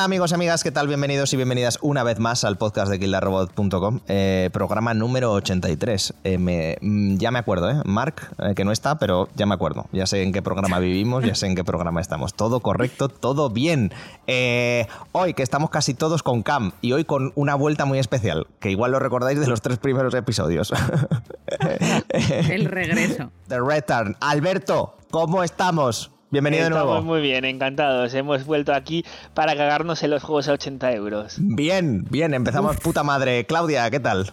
Hola, amigos y amigas, ¿qué tal? Bienvenidos y bienvenidas una vez más al podcast de killarrobot.com, eh, programa número 83. Eh, me- mm, ya me acuerdo, ¿eh? Mark, eh, que no está, pero ya me acuerdo. Ya sé en qué programa vivimos, ya sé en qué programa estamos. Todo correcto, todo bien. Hoy que estamos casi todos con Cam y hoy con una vuelta muy especial, que igual lo recordáis de los tres primeros episodios. El regreso. The Return. Alberto, ¿cómo estamos? Bienvenido de Estamos nuevo. muy bien, encantados. Hemos vuelto aquí para cagarnos en los juegos a 80 euros. Bien, bien, empezamos puta madre. Claudia, ¿qué tal?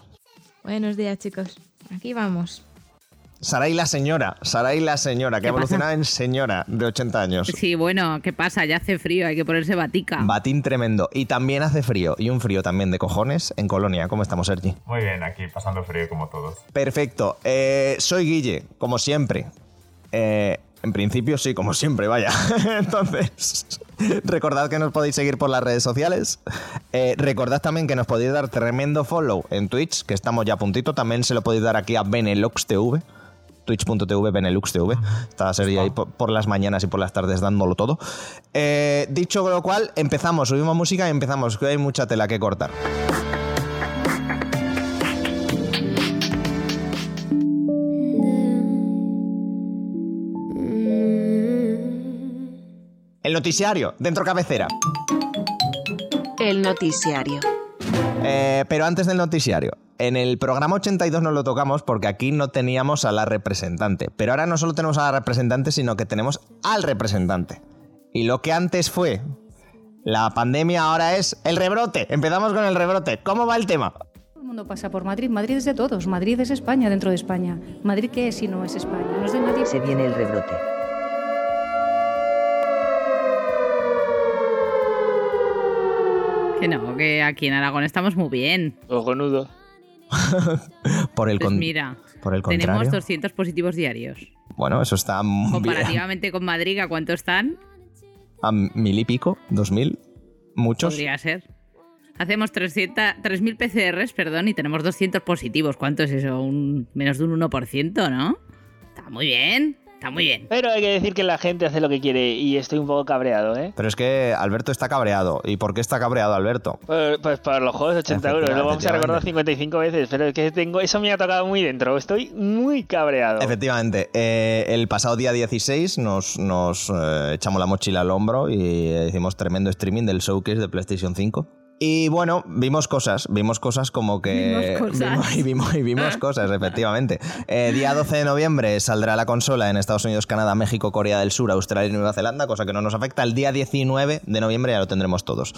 Buenos días, chicos. Aquí vamos. Saray la señora, Saray la señora, que ¿Qué ha evolucionado en señora de 80 años. Sí, bueno, ¿qué pasa? Ya hace frío, hay que ponerse batica. Batín tremendo. Y también hace frío, y un frío también de cojones en Colonia. ¿Cómo estamos, Sergi? Muy bien, aquí pasando frío como todos. Perfecto. Eh, soy Guille, como siempre. Eh, en principio sí, como siempre, vaya. Entonces, recordad que nos podéis seguir por las redes sociales. Eh, recordad también que nos podéis dar tremendo follow en Twitch, que estamos ya a puntito. También se lo podéis dar aquí a Benelux TV. Twitch.tv, Benelux TV. Está Sergi ahí por, por las mañanas y por las tardes dándolo todo. Eh, dicho lo cual, empezamos, subimos música y empezamos, que hay mucha tela que cortar. El noticiario, dentro cabecera. El noticiario. Eh, pero antes del noticiario, en el programa 82 no lo tocamos porque aquí no teníamos a la representante. Pero ahora no solo tenemos a la representante, sino que tenemos al representante. Y lo que antes fue la pandemia, ahora es el rebrote. Empezamos con el rebrote. ¿Cómo va el tema? Todo el mundo pasa por Madrid. Madrid es de todos. Madrid es España dentro de España. ¿Madrid qué es si no es España? No es de nadie. Se viene el rebrote. Que no, que aquí en Aragón estamos muy bien. Cojonudo. Por el, Pues mira, por el tenemos contrario. 200 positivos diarios. Bueno, eso está muy bien. Comparativamente con Madrid, ¿a cuánto están? A mil y pico, dos mil, muchos. Podría ser. Hacemos 300 3.000 PCRs, perdón, y tenemos 200 positivos. ¿Cuánto es eso? Un, menos de un 1%, ¿no? Está muy bien, está muy bien. Pero hay que decir que la gente hace lo que quiere y estoy un poco cabreado, ¿eh? Pero es que Alberto está cabreado. ¿Y por qué está cabreado Alberto? Pues, pues por los juegos de 80 euros, lo vamos a recordar 55 veces, pero es que tengo, eso me ha tocado muy dentro. Estoy muy cabreado. Efectivamente, eh, el pasado día 16 nos, nos eh, echamos la mochila al hombro y hicimos tremendo streaming del showcase de PlayStation 5. Y bueno, vimos cosas, vimos cosas como que... Vimos cosas. vimos- y, vimos, y vimos cosas, efectivamente. Eh, día 12 de noviembre saldrá la consola en Estados Unidos, Canadá, México, Corea del Sur, Australia y Nueva Zelanda, cosa que no nos afecta. El día 19 de noviembre ya lo tendremos todos.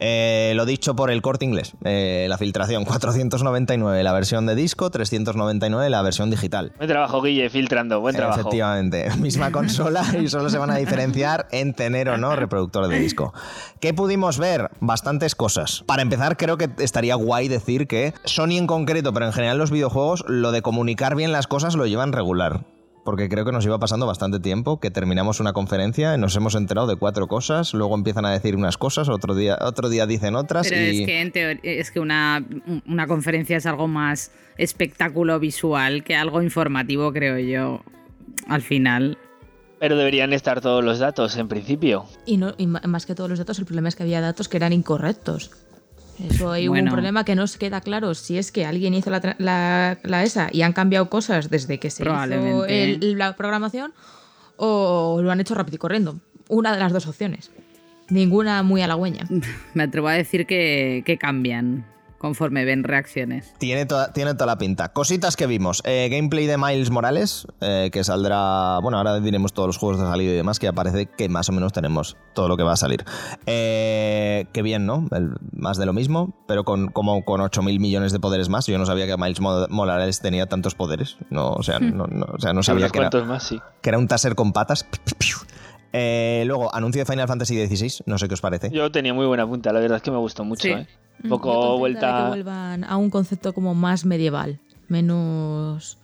Eh, lo dicho por el corte inglés, eh, la filtración 499 la versión de disco, 399 la versión digital. Buen trabajo, Guille, filtrando, buen trabajo. Efectivamente, misma consola y solo se van a diferenciar en tener o no reproductor de disco. ¿Qué pudimos ver? Bastantes cosas. Para empezar, creo que estaría guay decir que Sony en concreto, pero en general los videojuegos, lo de comunicar bien las cosas lo llevan regular. Porque creo que nos iba pasando bastante tiempo, que terminamos una conferencia, nos hemos enterado de cuatro cosas, luego empiezan a decir unas cosas, otro día, otro día dicen otras Pero y... es que en teoría, es que una, una conferencia es algo más espectáculo visual que algo informativo, creo yo. Al final. Pero deberían estar todos los datos en principio. Y, no, y más que todos los datos, el problema es que había datos que eran incorrectos. Eso hay Bueno. un problema que no se queda claro si es que alguien hizo la, la- la ESA y han cambiado cosas desde que se hizo el- la programación o lo han hecho rápido y corriendo. Una de las dos opciones. Ninguna muy halagüeña. Me atrevo a decir que, que cambian conforme ven reacciones. Tiene toda, tiene toda la pinta. Cositas que vimos. Eh, gameplay de Miles Morales, eh, que saldrá. Bueno, ahora diremos todos los juegos de salida y demás, que ya parece que más o menos tenemos todo lo que va a salir. Eh, qué bien, ¿no? El- más de lo mismo, pero con, como con 8.000 millones de poderes más. Yo no sabía que Miles Mo- Morales tenía tantos poderes. No, o sea, no, no- o sea, no sabía que era, más, sí. que era un taser con patas. Eh, luego, anuncio de Final Fantasy XVI. No sé qué os parece. Yo tenía muy buena punta, la verdad es que me gustó mucho, Sí. ¿eh? Un Mm, poco de que vuelta... vuelvan a un concepto como más medieval, menos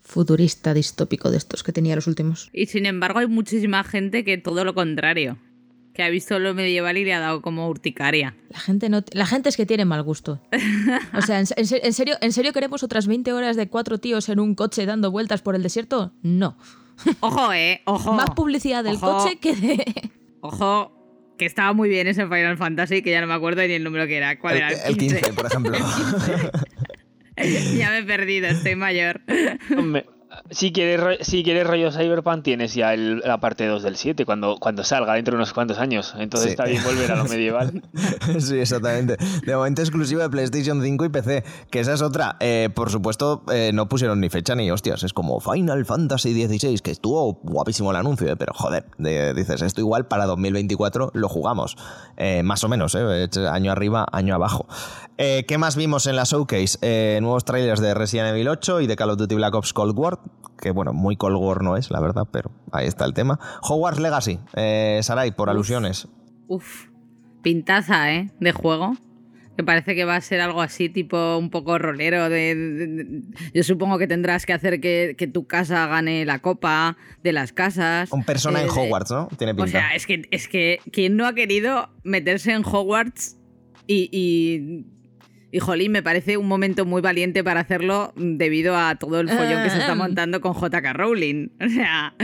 futurista, distópico de estos que tenía los últimos. Y sin embargo, hay muchísima gente que todo lo contrario. Que ha visto lo medieval y le ha dado como urticaria. La gente, no, la gente es que tiene mal gusto. O sea, ¿en, en se- en serio, ¿en serio queremos otras 20 horas de cuatro tíos en un coche dando vueltas por el desierto? No. Ojo, eh, ojo. Más publicidad del Ojo. coche que de... Ojo, que estaba muy bien ese Final Fantasy, que ya no me acuerdo ni el número que era. ¿Cuál El, era? el 15, por ejemplo. ya me he perdido, estoy mayor. Hombre, si quieres, si quieres rollo Cyberpunk, tienes ya el- la parte 2 del 7 cuando, cuando salga dentro de unos cuantos años. Entonces Sí. está bien volver a lo medieval. Sí, exactamente. De momento exclusivo de PlayStation 5 y PC. Que esa es otra. Eh, por supuesto, eh, no pusieron ni fecha ni hostias. Es como Final Fantasy XVI, que estuvo guapísimo el anuncio, eh, pero joder, de- dices, esto igual para 2024 lo jugamos. Eh, más o menos, eh, año arriba, año abajo. Eh, ¿Qué más vimos en la showcase? Eh, nuevos trailers de Resident Evil 8 y de Call of Duty Black Ops Cold War. Que bueno, muy Cold War no es, la verdad, pero ahí está el tema. Hogwarts Legacy, eh, Sarai, por alusiones. Uf, pintaza, ¿eh? De juego. Que parece que va a ser algo así, tipo un poco rolero. De, de- de- yo supongo que tendrás que hacer que, que tu casa gane la copa de las casas. Un persona Eh, en de- Hogwarts, ¿no? Tiene pinta. O sea, es que, es que quien no ha querido meterse en Hogwarts y, y, y, jolín, me parece un momento muy valiente para hacerlo debido a todo el follón que se está Ah. montando con JK Rowling. O sea,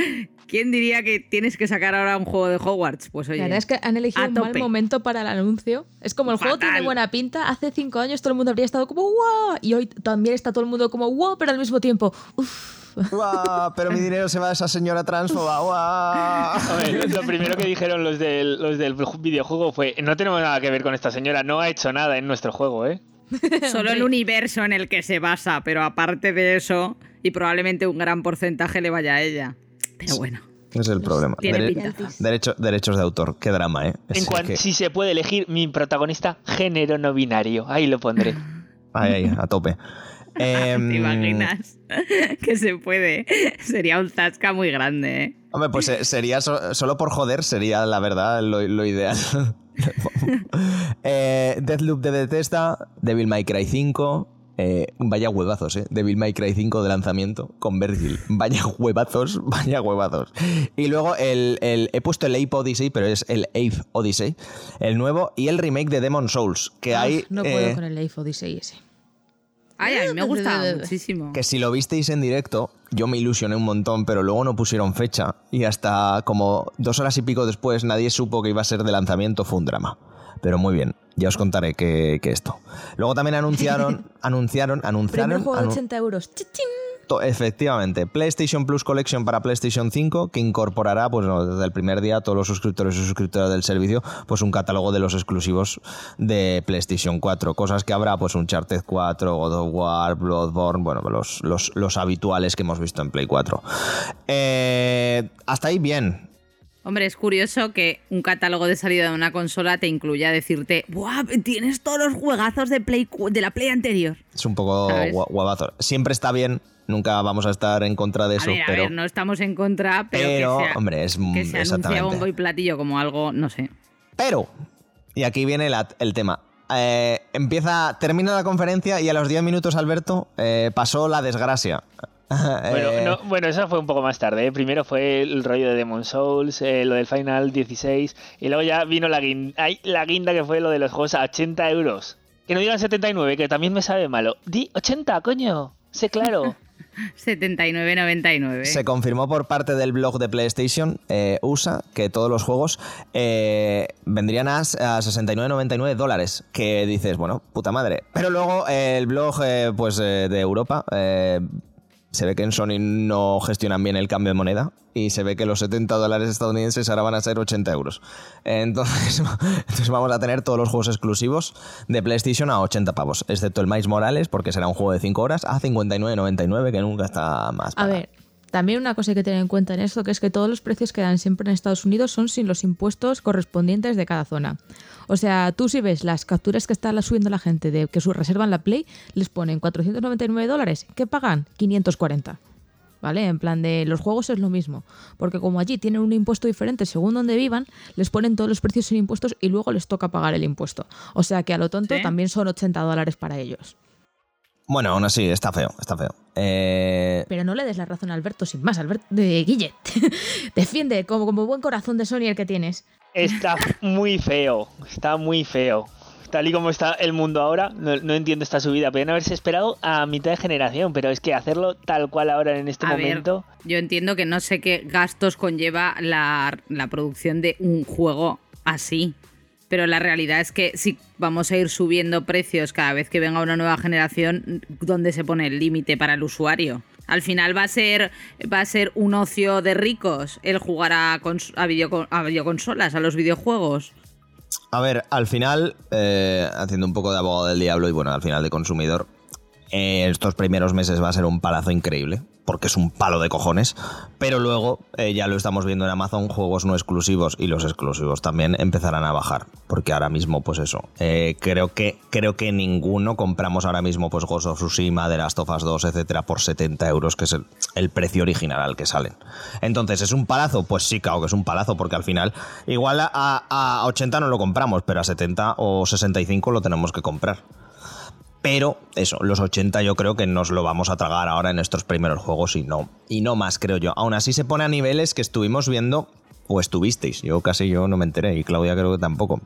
¿quién diría que tienes que sacar ahora un juego de Hogwarts? Pues oye, La verdad es que han elegido un mal momento para el anuncio. Es como el juego tiene buena pinta. Hace cinco años todo el mundo habría estado como ¡wow! Y hoy también está todo el mundo como ¡wow! Pero al mismo tiempo, ¡uff! ¡Guau! Pero mi dinero se va a esa señora transfoba. ¡Guau! Hombre, lo primero que dijeron los del, los del videojuego fue: No tenemos nada que ver con esta señora, no ha hecho nada en nuestro juego, ¿eh? solo el universo en el que se basa, pero aparte de eso, y probablemente un gran porcentaje le vaya a ella. Pero bueno, es el problema. tiene Dere- pinta. derecho- derechos de autor. Qué drama, ¿eh? En Es cuanto que- si se puede elegir mi protagonista, género no binario. Ahí lo pondré. Ahí, ahí, a tope. Em, ¿Te imaginas? que se puede. Sería un zasca muy grande, ¿eh? Hombre, pues eh, sería so- solo por joder, sería la verdad lo, lo ideal. Eh, Deathloop de Bethesda, Devil May Cry 5. eh, vaya huevazos, ¿eh? Devil May Cry 5 de lanzamiento con Virgil. Vaya huevazos, vaya huevazos. Y luego el, el- he puesto el Ape Odyssey, pero es el Ape Odyssey, el nuevo, y el remake de Demon Souls, que Ah, hay... no eh, puedo con el Life Odyssey ese. Ay, a mí me gusta muchísimo. Que si lo visteis en directo, yo me ilusioné un montón, pero luego no pusieron fecha. Y hasta como dos horas y pico después nadie supo que iba a ser de lanzamiento, fue un drama. Pero muy bien, ya os contaré que, que esto. Luego también anunciaron, anunciaron, Primer anunciaron... juego de anu- 80 euros. ¡Chichín! Efectivamente, PlayStation Plus Collection para PlayStation 5 que incorporará pues desde el primer día a todos los suscriptores y suscriptoras del servicio pues un catálogo de los exclusivos de PlayStation 4, cosas que habrá pues Uncharted 4, God of War, Bloodborne, bueno, los, los, los habituales que hemos visto en Play 4. Eh, hasta ahí bien. Hombre, es curioso que un catálogo de salida de una consola te incluya decirte, ¡buah! Tienes todos los juegazos de, Play, cu- de la Play anterior. Es un poco guabazo. Siempre está bien, nunca vamos a estar en contra de A eso, ver, a pero... ver, no estamos en contra, pero, pero, que, sea- hombre, es que se anuncia bombo y platillo como algo, no sé. Pero, y aquí viene la- el tema. Eh, empieza, termina la conferencia y a los 10 minutos, Alberto, eh, pasó la desgracia. Bueno, Eh, no, bueno, eso fue un poco más tarde. ¿eh? Primero fue el rollo de Demon Souls, eh, lo del Final 16, y luego ya vino la guinda, la guinda que fue lo de los juegos a 80 euros. Que no digan 79, que también me sabe malo. Di 80, coño. Sé claro. 79.99. Se confirmó por parte del blog de PlayStation eh, USA que todos los juegos eh, vendrían a, a 69,99 dólares. Que dices, bueno, puta madre. Pero luego eh, el blog eh, pues, eh, de Europa eh, se ve que en Sony no gestionan bien el cambio de moneda y se ve que los 70 dólares estadounidenses ahora van a ser 80 euros. Entonces, entonces vamos a tener todos los juegos exclusivos de PlayStation a 80 pavos, excepto el Miles Morales, porque será un juego de 5 horas, a 59,99, que nunca está más. A ver, también una cosa hay que tener en cuenta en esto, que es que todos los precios que dan siempre en Estados Unidos son sin los impuestos correspondientes de cada zona. O sea, tú si ves las capturas que está subiendo la gente de que su reservan la Play, les ponen 499 dólares. ¿Qué pagan? 540. ¿Vale? En plan de los juegos es lo mismo. Porque como allí tienen un impuesto diferente según donde vivan, les ponen todos los precios sin impuestos y luego les toca pagar el impuesto. O sea que a lo tonto ¿Sí? también son 80 dólares para ellos. Bueno, aún así, está feo, está feo. Eh, Pero no le des la razón a Alberto sin más, Alberto de Guille. Defiende como, como buen corazón de Sony el que tienes. Está muy feo. Está muy feo. Tal y como está el mundo ahora, no, no entiendo esta subida. Podrían haberse esperado a mitad de generación, pero es que hacerlo tal cual ahora en este A momento. ver, yo entiendo que no sé qué gastos conlleva la, la producción de un juego así. Pero la realidad es que si vamos a ir subiendo precios cada vez que venga una nueva generación, ¿dónde se pone el límite para el usuario? Al final va a ser, va a ser un ocio de ricos el jugar a, a, a videoconsolas, a los videojuegos. A ver, al final, eh, haciendo un poco de abogado del diablo y bueno, al final de consumidor, eh, estos primeros meses va a ser un palazo increíble, porque es un palo de cojones, pero luego eh, ya lo estamos viendo en Amazon, juegos no exclusivos y los exclusivos también empezarán a bajar, porque ahora mismo pues eso, eh, creo que creo que ninguno compramos ahora mismo pues Ghost of Tsushima, The Last of Us 2, etcétera, por 70 euros, que es el, precio original al que salen. Entonces, ¿es un palazo? Pues sí, claro que es un palazo, porque al final, igual a, a 80 no lo compramos, pero a 70 o 65 lo tenemos que comprar. Pero eso, los 80 yo creo que nos lo vamos a tragar ahora en estos primeros juegos y no, y no más, creo yo. Aún así se pone a niveles que estuvimos viendo, o estuvisteis, yo casi yo no me enteré, y Claudia creo que tampoco.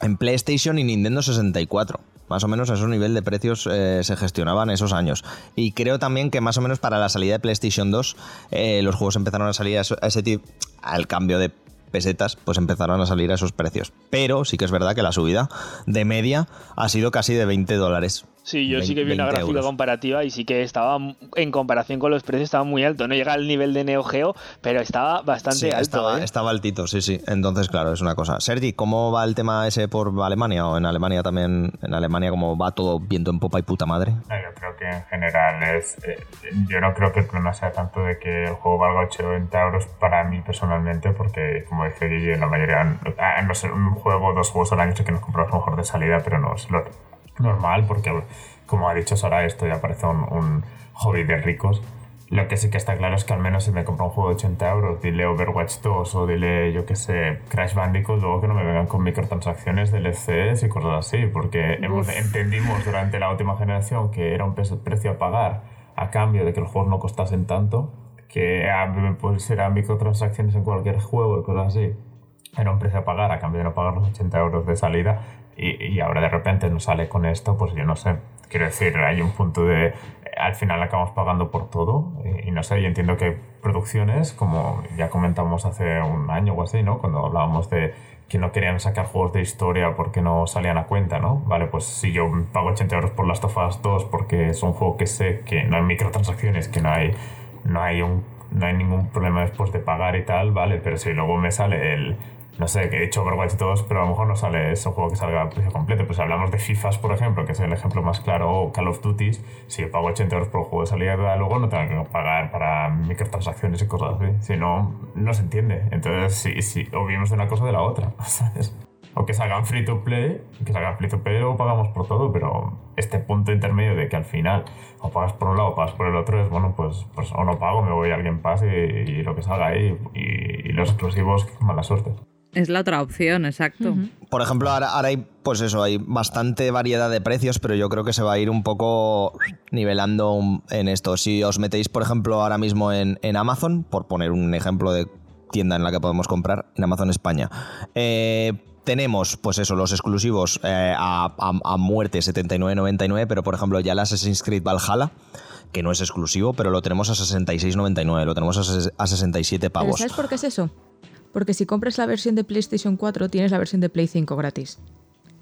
En PlayStation y Nintendo 64. Más o menos a ese nivel de precios eh, se gestionaban esos años. Y creo también que más o menos para la salida de PlayStation 2 eh, los juegos empezaron a salir a ese tipo, al cambio de pesetas, pues empezaron a salir a esos precios. Pero sí que es verdad que la subida de media ha sido casi de 20 dólares. Sí, yo sí que vi 20 una gráfica euros. comparativa y sí que estaba, en comparación con los precios, estaba muy alto. No llega al nivel de Neo Geo, pero estaba bastante Sí, alto. estaba, ¿eh? estaba altito, sí, sí. Entonces, claro, es una cosa. Sergi, ¿cómo va el tema ese por Alemania? ¿O en Alemania también? ¿En Alemania cómo va todo viento en popa y puta madre? No, yo creo que en general es. eh, yo no creo que el problema sea tanto de que el juego valga 80 euros para mí personalmente, porque, como dice Guille, la mayoría. No sé, un juego, dos juegos al año que nos compramos mejor de salida, pero no es lo normal, porque, como ha dicho Sara, esto ya parece un, un hobby de ricos. Lo que sí que está claro es que al menos si me compro un juego de 80 euros, dile Overwatch 2 o dile, yo que sé, Crash Bandicoot, luego que no me vengan con microtransacciones, DLCs y cosas así, porque hemos- entendimos durante la última generación que era un precio a pagar a cambio de que los juegos no costasen tanto, que pues eran microtransacciones en cualquier juego y cosas así. Era un precio a pagar a cambio de no pagar los 80 euros de salida y, y ahora de repente nos sale con esto, pues yo no sé. Quiero decir, hay un punto de... eh, Al final acabamos pagando por todo y, y no sé, yo entiendo que hay producciones, como ya comentamos hace un año o así, ¿no? Cuando hablábamos de que no querían sacar juegos de historia porque no salían a cuenta, ¿no? Vale, pues si yo pago 80 euros por Last of Us 2 porque es un juego que sé que no hay microtransacciones, que no hay, no hay, un, no hay ningún problema después de pagar y tal, vale, pero si luego me sale el, no sé, que he hecho Overwatch 2, pero a lo mejor no sale ese juego que salga a precio completo. Pues si hablamos de FIFAs, por ejemplo, que es el ejemplo más claro, o Call of Duty, si yo pago 80 euros por el juego de salida, luego no tengo que pagar para microtransacciones y cosas así. Si no, no se entiende. Entonces, sí, sí, o vivimos de una cosa de la otra, ¿sabes? O que salgan free to play, que salgan free to play o pagamos por todo, pero este punto intermedio de que al final o pagas por un lado o pagas por el otro es bueno, pues, pues o no pago, me voy a alguien pase y, y lo que salga ahí. Y, y los exclusivos, mala suerte. Es la otra opción, exacto. Por ejemplo, ahora, ahora hay, pues eso, hay bastante variedad de precios, pero yo creo que se va a ir un poco nivelando en esto. Si os metéis, por ejemplo, ahora mismo en, en Amazon, por poner un ejemplo de tienda en la que podemos comprar, en Amazon España, eh, tenemos, pues eso, los exclusivos eh, a, a- a muerte 79.99, pero por ejemplo ya el Assassin's Creed Valhalla, que no es exclusivo, pero lo tenemos a 66.99, lo tenemos a, ses- a 67 ¿Pero pavos. ¿Sabes por qué es eso? Porque si compras la versión de PlayStation 4, tienes la versión de Play 5 gratis.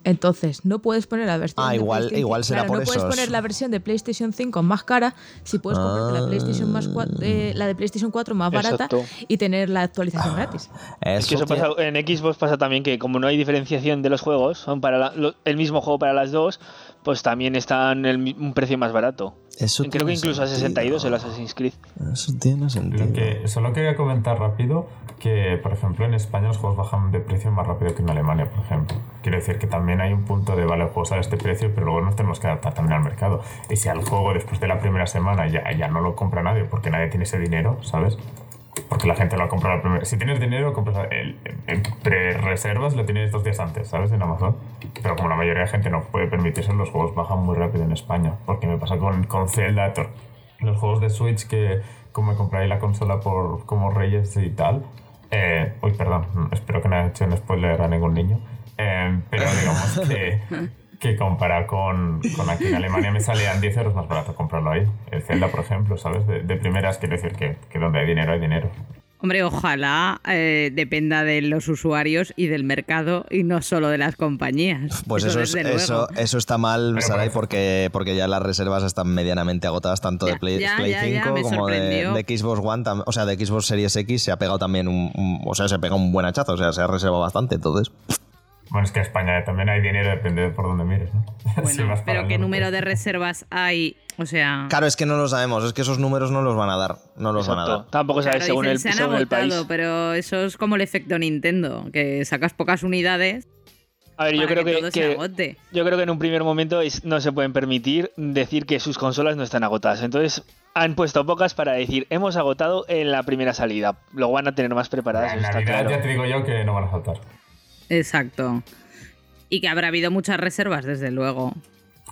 Entonces, no puedes poner la versión Ah, de igual- PlayStation igual será claro, por no puedes poner la versión de PlayStation 5 más cara si puedes comprarte la PlayStation más cua- eh, la de PlayStation 4 más barata Exacto. y tener la actualización gratis. Es que eso pasa, en Xbox pasa también que como no hay diferenciación de los juegos, son para la- lo- el mismo juego para las dos, pues también están el mi- un precio más barato. Eso Creo que incluso a sentido. 62 el Assassin's Creed. Eso tiene sentido. Lo que solo quería comentar rápido que, por ejemplo, en España los juegos bajan de precio más rápido que en Alemania, por ejemplo. Quiero decir que también hay un punto de, vale, el juego sale a este precio, pero luego nos tenemos que adaptar también al mercado. Y si al juego después de la primera semana ya, ya no lo compra nadie porque nadie tiene ese dinero, ¿sabes? Porque la gente lo ha comprado la primera. Si tienes dinero, compras el, en pre-reservas, lo tienes dos días antes, ¿sabes? En Amazon. Pero como la mayoría de gente no puede permitirse, los juegos bajan muy rápido en España. Porque me pasa con, con Zelda, los juegos de Switch que como me compráis la consola por como Reyes y tal. Eh, uy, perdón, espero que no haya hecho un spoiler a ningún niño. Eh, pero digamos que, que comparado con, con aquí en Alemania me salían 10 euros más barato comprarlo ahí. El Zelda, por ejemplo, ¿sabes? De, de primeras quiero decir que, que donde hay dinero hay dinero. Hombre, ojalá eh, dependa de los usuarios y del mercado y no solo de las compañías. Pues eso, es- desde luego. eso, eso está mal, parece- porque, porque ya las reservas están medianamente agotadas tanto de Play, ya, Play ya, ya, 5 me como de, Xbox One, tam- o sea, de Xbox Series X se ha pegado también un, un- o sea, se pega un buen hachazo, o sea, se ha reservado bastante, entonces. Bueno, es que en España también hay dinero, depende de por dónde mires, ¿no? Bueno, pero el ¿qué norte. número de reservas hay? O sea, Claro, es que no lo sabemos, es que esos números no los van a dar, no los van a Exacto. dar. Tampoco sabes claro, según, dicen, el, se han según el agotado, país. pero eso es como el efecto Nintendo, que sacas pocas unidades A ver, yo creo que, que, todo se que- agote. yo creo que en un primer momento es- no se pueden permitir decir que sus consolas no están agotadas. Entonces han puesto pocas para decir hemos agotado en la primera salida. Luego van a tener más preparadas, En Navidad claro. ya te digo yo que no van a faltar. Exacto. Y que habrá habido muchas reservas, desde luego.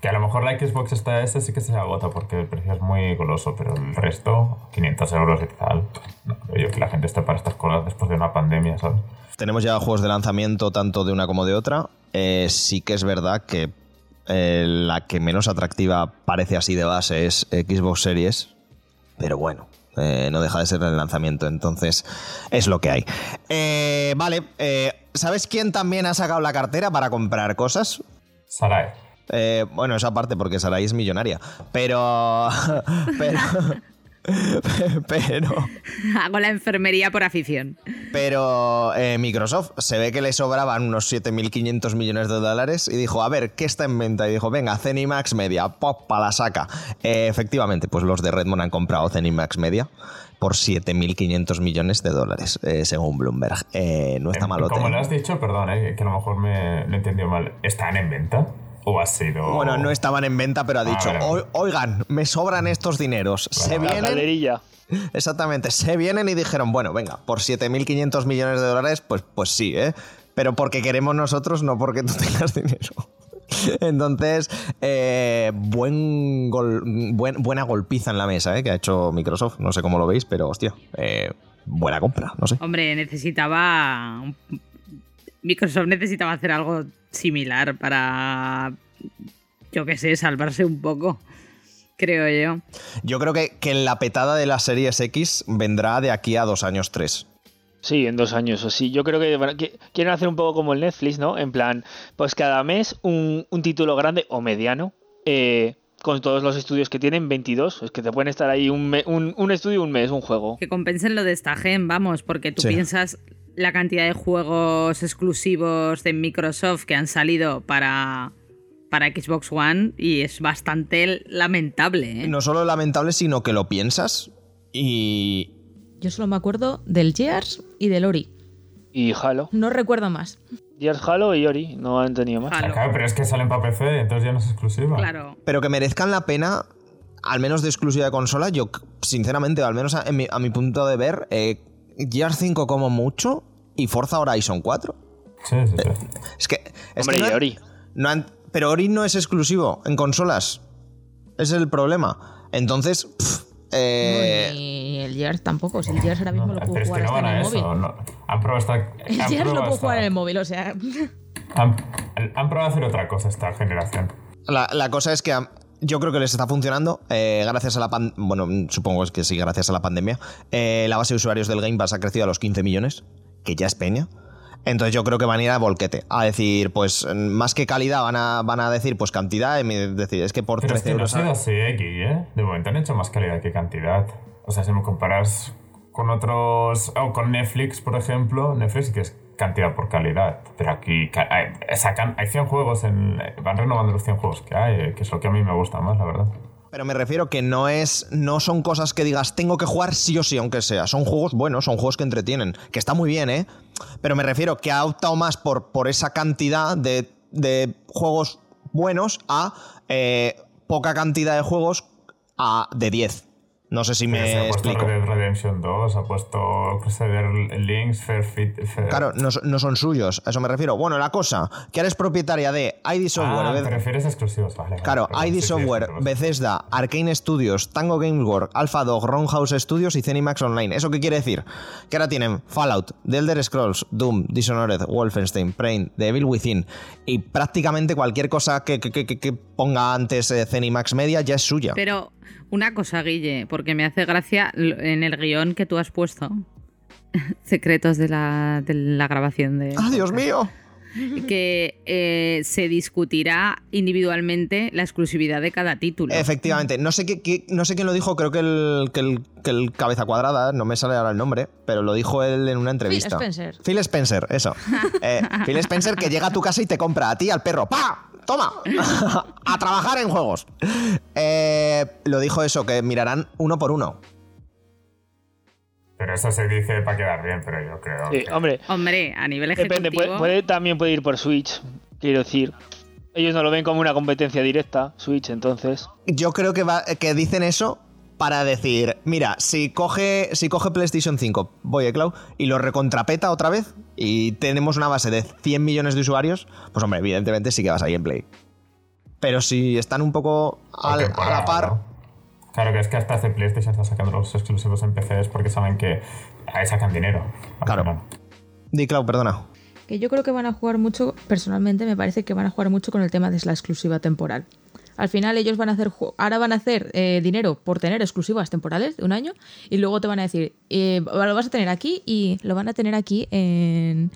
Que a lo mejor la Xbox está S sí que se agota porque el precio es muy goloso, pero el resto, 500 euros y tal. No creo yo que la gente esté para estas cosas después de una pandemia, ¿sabes? Tenemos ya juegos de lanzamiento tanto de una como de otra. Eh, sí que es verdad que eh, la que menos atractiva parece así de base es Xbox Series, pero bueno, eh, no deja de ser el lanzamiento, entonces es lo que hay. Eh, vale, eh, ¿sabes quién también ha sacado la cartera para comprar cosas? Sarai. Eh, bueno, esa parte porque Sarai es millonaria, pero... pero... pero... Hago la enfermería por afición. Pero eh, Microsoft se ve que le sobraban unos 7.500 millones de dólares y dijo, a ver, ¿qué está en venta? Y dijo, venga, Zenimax Media, pop, pa' la saca. Eh, efectivamente, pues los de Redmond han comprado Zenimax Media por 7.500 millones de dólares, eh, según Bloomberg. Eh, no está malote. Como lo has dicho, perdón, eh, que a lo mejor me lo he entendido mal. ¿Están en venta? ¿O? Bueno, no estaban en venta, pero ha Ah, dicho, vale. "Oi- oigan, me sobran estos dineros. Se. La vienen galerilla. Exactamente, se vienen y dijeron, bueno, venga, por 7.500 millones de dólares, pues, pues sí, ¿eh? Pero porque queremos nosotros, no porque tú tengas dinero. Entonces, eh, buen gol- buen- buena golpiza en la mesa ¿eh? que ha hecho Microsoft. No sé cómo lo veis, pero hostia, eh, buena compra, no sé. Hombre, necesitaba. un- Microsoft necesitaba hacer algo similar para. Yo qué sé, salvarse un poco. Creo yo. Yo creo que, que la petada de las series X vendrá de aquí a dos años, tres. Sí, en dos años o sí. Yo creo que, bueno, que quieren hacer un poco como el Netflix, ¿no? En plan, pues cada mes un, un título grande o mediano. eh, con todos los estudios que tienen, 22. Es que te pueden estar ahí un, me- un, un estudio, un mes, un juego. Que compensen lo de esta gen, vamos, porque tú Sí. piensas la cantidad de juegos exclusivos de Microsoft que han salido para, para Xbox One y es bastante lamentable, ¿eh? No solo lamentable, sino que lo piensas y, Yo solo me acuerdo del Gears y del Ori. Y Halo. No recuerdo más. Gears, Halo y Ori. No han tenido más. Halo. Claro, pero es que salen para PC, entonces ya no es exclusiva. Claro. pero que merezcan la pena, al menos de exclusiva de consola, yo sinceramente, al menos a, mi, a mi punto de ver, eh, Gears 5 como mucho y Forza Horizon 4. Sí, sí, sí. Es que... Es Hombre, que no y han- Ori. no han- pero Ori no es exclusivo en consolas. Ese es el problema. Entonces... pff, eh, Ni el Gears tampoco. Si el Gears ahora mismo No, lo pero puedo es jugar que no hasta van en a el eso. móvil. no. Han probado esta. El han Gears lo puedo jugar en el móvil, o sea. Han, han probado a hacer otra cosa esta generación. La, la cosa es que a- yo creo que les está funcionando eh, gracias a la pan bueno supongo que sí gracias a la pandemia Eh, la base de usuarios del Game Pass ha crecido a los 15 millones que ya es peña entonces yo creo que van a ir a volquete a decir pues más que calidad van a, van a decir pues cantidad y me- decir es que por Pero es 13 que no ha euros sido así ¿eh? De momento han hecho más calidad que cantidad. O sea, si me comparas con otros. O con Netflix, por ejemplo, Netflix que es cantidad por calidad. Pero aquí hay, sacan, hay 100 juegos, en, van renovando los 100 juegos que hay, eh, que es lo que a mí me gusta más, la verdad. Pero me refiero que no es. No son cosas que digas, tengo que jugar sí o sí, aunque sea. Son juegos buenos, son juegos que entretienen. Que está muy bien, ¿eh? Pero me refiero que ha optado más por, por esa cantidad de, de juegos buenos a eh, poca cantidad de juegos a de 10. No sé si me ha puesto explico. Red Dead Redemption 2, ha puesto Crusader Links, Fair Fit. Fair- Claro, no, no son suyos, a eso me refiero. Bueno, la cosa, que eres propietaria de ID Software. Ah, Beth- te refieres a exclusivos, vale. Claro, perdón, ID sí, sí, Software, sí, sí. Bethesda, Arcane Studios, Tango Games World, Alpha Dog, Roundhouse Studios y Zenimax Online. ¿Eso qué quiere decir? Que ahora tienen Fallout, The Elder Scrolls, Doom, Dishonored, Wolfenstein, Prey, The Evil Within y prácticamente cualquier cosa que, que- que- que- que ponga antes eh, Zenimax Media ya es suya. Pero una cosa, Guille, porque me hace gracia en el guion que tú has puesto. secretos de la, de la grabación de. ¡Ah, Dios mío! que eh, se discutirá individualmente la exclusividad de cada título. Efectivamente, no sé, qué, qué- no sé quién lo dijo, creo que el, que, el, que el cabeza cuadrada, no me sale ahora el nombre, pero lo dijo él en una entrevista. Spencer. Phil Spencer, eso. Eh, Phil Spencer que llega a tu casa y te compra a ti, al perro. ¡Pa! ¡Toma! a trabajar en juegos. Eh, lo dijo eso, que mirarán uno por uno. Pero eso se dice para quedar bien, pero yo creo Sí, que... hombre, Hombre, a nivel ejecutivo. depende, puede, puede- también puede ir por Switch, quiero decir. Ellos no lo ven como una competencia directa, Switch, entonces. Yo creo que, va- que dicen eso para decir, mira, si coge, si coge PlayStation 5, voy a Cloud, y lo recontrapeta otra vez, y tenemos una base de 100 millones de usuarios, pues hombre, evidentemente sí que vas a gameplay. Pero si están un poco al- a la par, ¿no? Claro que es que hasta hace PlayStation está sacando los exclusivos en PC es porque saben que ahí sacan dinero. Claro. Di Cloud, perdona. Que yo creo que van a jugar mucho, personalmente me parece que van a jugar mucho con el tema de la exclusiva temporal. Al final ellos van a hacer, ahora van a hacer eh, dinero por tener exclusivas temporales de un año y luego te van a decir, eh, lo vas a tener aquí y lo van a tener aquí en,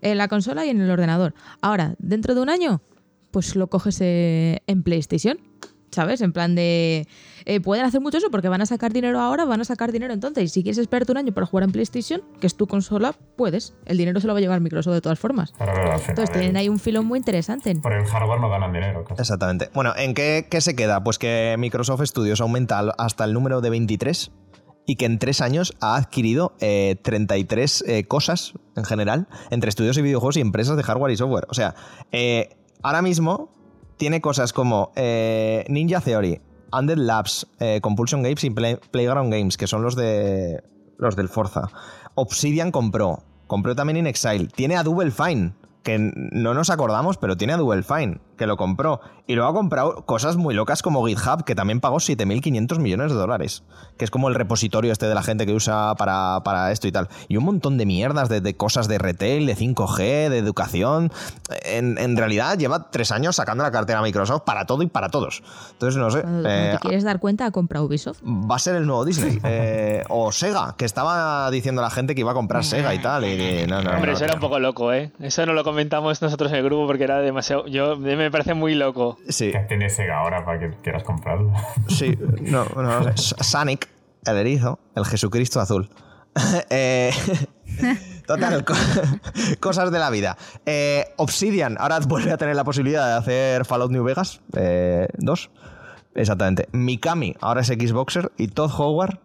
en la consola y en el ordenador. Ahora, dentro de un año, pues lo coges eh, en PlayStation, ¿sabes? En plan de... eh, pueden hacer mucho eso porque van a sacar dinero ahora, van a sacar dinero entonces. Y si quieres esperarte un año para jugar en PlayStation, que es tu consola, puedes. El dinero se lo va a llevar Microsoft de todas formas. Pero, pero al final, Entonces tienen ahí un filón muy interesante. por el hardware no ganan dinero. casi. Exactamente. Bueno, ¿en qué, qué se queda? Pues que Microsoft Studios aumenta hasta el número de 23 y que en tres años ha adquirido eh, 33 eh, cosas en general entre estudios y videojuegos y empresas de hardware y software. O sea, eh, ahora mismo tiene cosas como eh, Ninja Theory, Undead Labs, eh, Compulsion Games y Play- Playground Games, que son los de los del Forza. Obsidian compró, compró también In Exile, tiene a Double Fine, que no nos acordamos, pero tiene a Double Fine, que lo compró. Y luego ha comprado cosas muy locas como GitHub, que también pagó 7.500 millones de dólares, que es como el repositorio este de la gente que usa para, para esto y tal. Y un montón de mierdas, de, de cosas de retail, de 5G, de educación. En, en realidad lleva tres años sacando la cartera a Microsoft para todo y para todos. Entonces, no sé. Cuando eh, te quieres dar cuenta, ha comprado Ubisoft. va a ser el nuevo Disney. Eh, o Sega, que estaba diciendo la gente que iba a comprar Sega y tal. Y, y no, no, Hombre, no, eso era no. un poco loco, ¿eh? Eso no lo comentamos nosotros en el grupo porque era demasiado. Yo me parece muy loco. Sí, ¿Qué tiene Sega ahora para que quieras comprarlo? sí, no, no sé. Sonic, el erizo, el Jesucristo azul. Eh, Total, co- cosas de la vida. Eh, Obsidian ahora vuelve a tener la posibilidad de hacer Fallout New Vegas 2. Exactamente. Mikami ahora es Xboxer y Todd Howard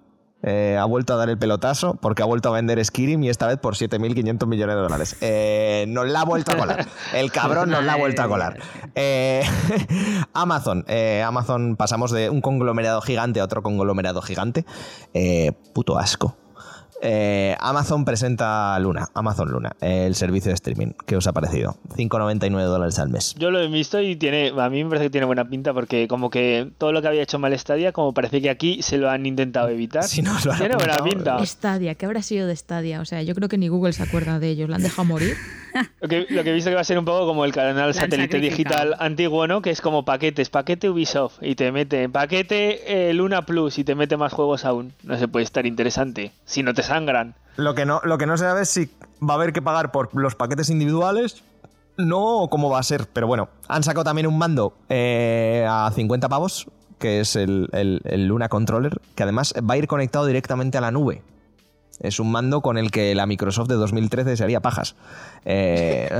eh, ha vuelto a dar el pelotazo porque ha vuelto a vender Skyrim y esta vez por 7.500 millones de dólares. Eh, nos la ha vuelto a colar. El cabrón nos la ha vuelto a colar. Eh, Amazon. eh, Amazon pasamos de un conglomerado gigante a otro conglomerado gigante. Puto asco. Eh, Amazon presenta Luna, Amazon Luna, el servicio de streaming. ¿Qué os ha parecido? 5,99 dólares al mes. Yo lo he visto y tiene, a mí me parece que tiene buena pinta porque como que todo lo que había hecho mal Stadia, como parece que aquí se lo han intentado evitar. Si no lo han tiene buena pinta. Stadia, ¿qué habrá sido de Stadia? O sea, yo creo que ni Google se acuerda de ellos, la han dejado morir. Lo que, lo que he visto que va a ser un poco como el canal satélite digital antiguo, ¿no? Que es como paquetes, paquete Ubisoft y te mete paquete eh, Luna Plus y te mete más juegos aún. No se puede estar interesante si no te sangran. Lo que no, lo que no se sabe es si va a haber que pagar por los paquetes individuales. No, o cómo va a ser. Pero bueno, han sacado también un mando eh, a 50 pavos, que es el, el- el Luna Controller, que además va a ir conectado directamente a la nube. Es un mando con el que la Microsoft de 2013 se haría pajas. Eh,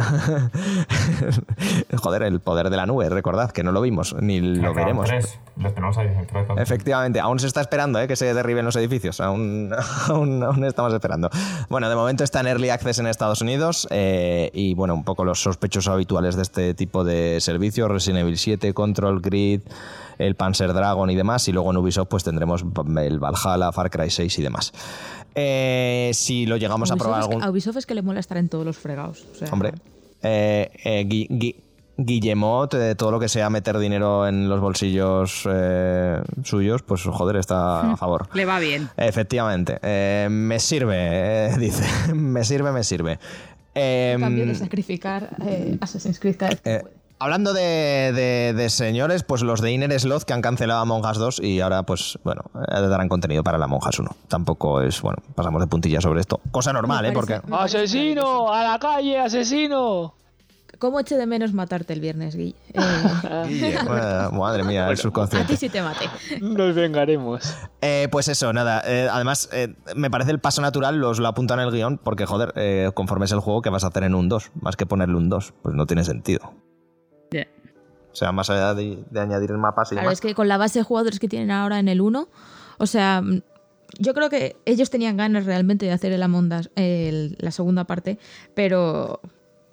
Joder, el poder de la nube, recordad que no lo vimos, ni lo veremos. Tres. Los tenemos ahí. Efectivamente, aún se está esperando ¿eh? que se derriben los edificios, aún, aún, aún estamos esperando. Bueno, de momento está en Early Access en Estados Unidos eh, y bueno, un poco los sospechosos habituales de este tipo de servicios, Resident Evil 7, Control Grid, el Panzer Dragon y demás, y luego en Ubisoft pues tendremos el Valhalla, Far Cry 6 y demás. Eh, si lo llegamos a probar Ubisoft es que- algún... a Ubisoft es que le mola estar en todos los fregados. o sea, Hombre, eh, eh, Gui- Gui- Guillemot, eh, todo lo que sea meter dinero en los bolsillos eh, suyos, pues joder, está a favor. Le va bien. Efectivamente, eh, me sirve, dice, me sirve, me sirve. Em, cambio de sacrificar eh, Assassin's Creed cada vez que puede. Hablando de, de- de señores, pues los de Inner Sloth que han cancelado a Monjas 2 y ahora, pues, bueno, eh, darán contenido para la Monjas 1. Tampoco es, bueno, pasamos de puntilla sobre esto. Cosa normal, ¿eh? Porque. ¡Asesino! ¡A la calle, asesino! ¿Cómo eché de menos matarte el viernes, Guille? Eh, Eh, madre mía, el a ti subconsciente. sí te maté. Nos vengaremos. Eh, pues eso, nada. eh, además, eh, me parece el paso natural, los lo apuntan en el guion, porque, joder, eh, conforme es el juego, que vas a hacer en un 2? Más que ponerle un 2, pues no tiene sentido. Ya. O sea, más allá de, de añadir mapas y Claro, es que con la base de jugadores que tienen ahora en el 1, o sea, yo creo que ellos tenían ganas realmente de hacer el Among Us, el- la segunda parte, pero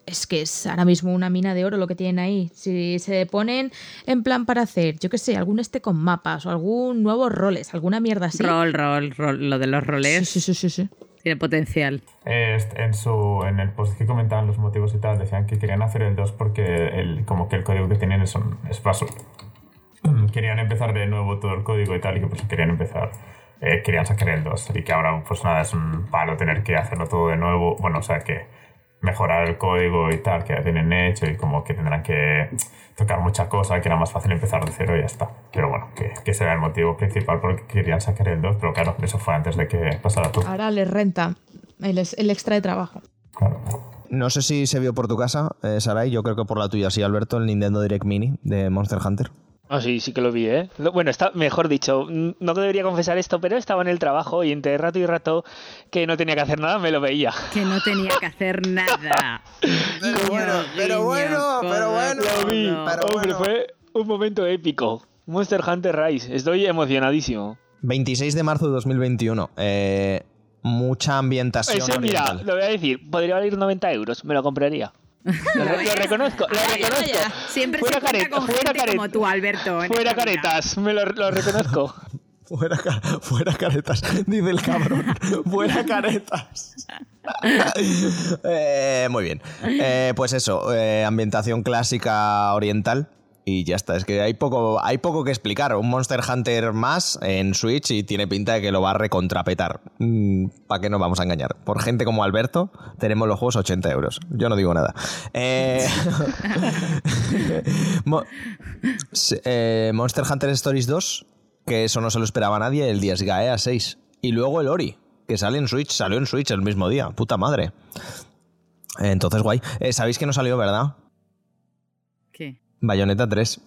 es que es ahora mismo una mina de oro lo que tienen ahí. Si se ponen en plan para hacer, yo qué sé, algún este con mapas o algún nuevos roles, alguna mierda así. Rol, rol, rol. Lo de los Sí, roles sí, sí, sí, sí. Tiene potencial. En, su, en el post que comentaban los motivos y tal, decían que querían hacer el 2 porque el, como que el código que tienen es, un, es. Querían empezar de nuevo todo el código y tal, y que pues querían empezar, eh, querían sacar el 2. Y que ahora, pues nada, es un palo tener que hacerlo todo de nuevo. Bueno, o sea, que mejorar el código y tal, que ya tienen hecho, y como que tendrán que tocar mucha cosa, que era más fácil empezar de cero y ya está. Pero bueno, que, que ese era el motivo principal por el que querían sacar el 2, pero claro, eso fue antes de que pasara todo. Ahora les renta el, es- el extra de trabajo. Claro. No sé si se vio por tu casa, eh, Sarai, yo creo que por la tuya sí, Alberto, el Nintendo Direct Mini de Monster Hunter. Ah, sí, sí que lo vi, ¿eh? Bueno, está, mejor dicho, no debería confesar esto, pero estaba en el trabajo y entre rato y rato que no tenía que hacer nada, me lo veía. Que no tenía que hacer nada. Pero Guiño, bueno, pero bueno, pero bueno. Lo vi, codo. Pero hombre, bueno. fue un momento épico. Monster Hunter Rise, estoy emocionadísimo. 26 de marzo de 2021. Eh, mucha ambientación Ese, mira, oriental. lo voy a decir, podría valer 90 euros, me lo compraría. Lo, re- lo reconozco, lo reconozco. vaya. Siempre Fuera se cuenta careta, con fuera gente careta. como tú, Alberto. Fuera caretas, me lo, lo reconozco. Fuera, fuera caretas, dice el cabrón. fuera caretas. Eh, muy bien. Eh, pues eso, eh, ambientación clásica oriental. Y ya está, es que hay poco, hay poco que explicar. Un Monster Hunter más en Switch y tiene pinta de que lo va a recontrapetar. ¿Para qué nos vamos a engañar? Por gente como Alberto, tenemos los juegos a 80 euros. Yo no digo nada. Eh, eh, Monster Hunter Stories 2, que eso no se lo esperaba nadie, el Díaz Gaea 6. Y luego el Ori, que sale en Switch, salió en Switch el mismo día, puta madre. Entonces, guay. Eh, Sabéis que no salió, ¿verdad? Bayonetta 3.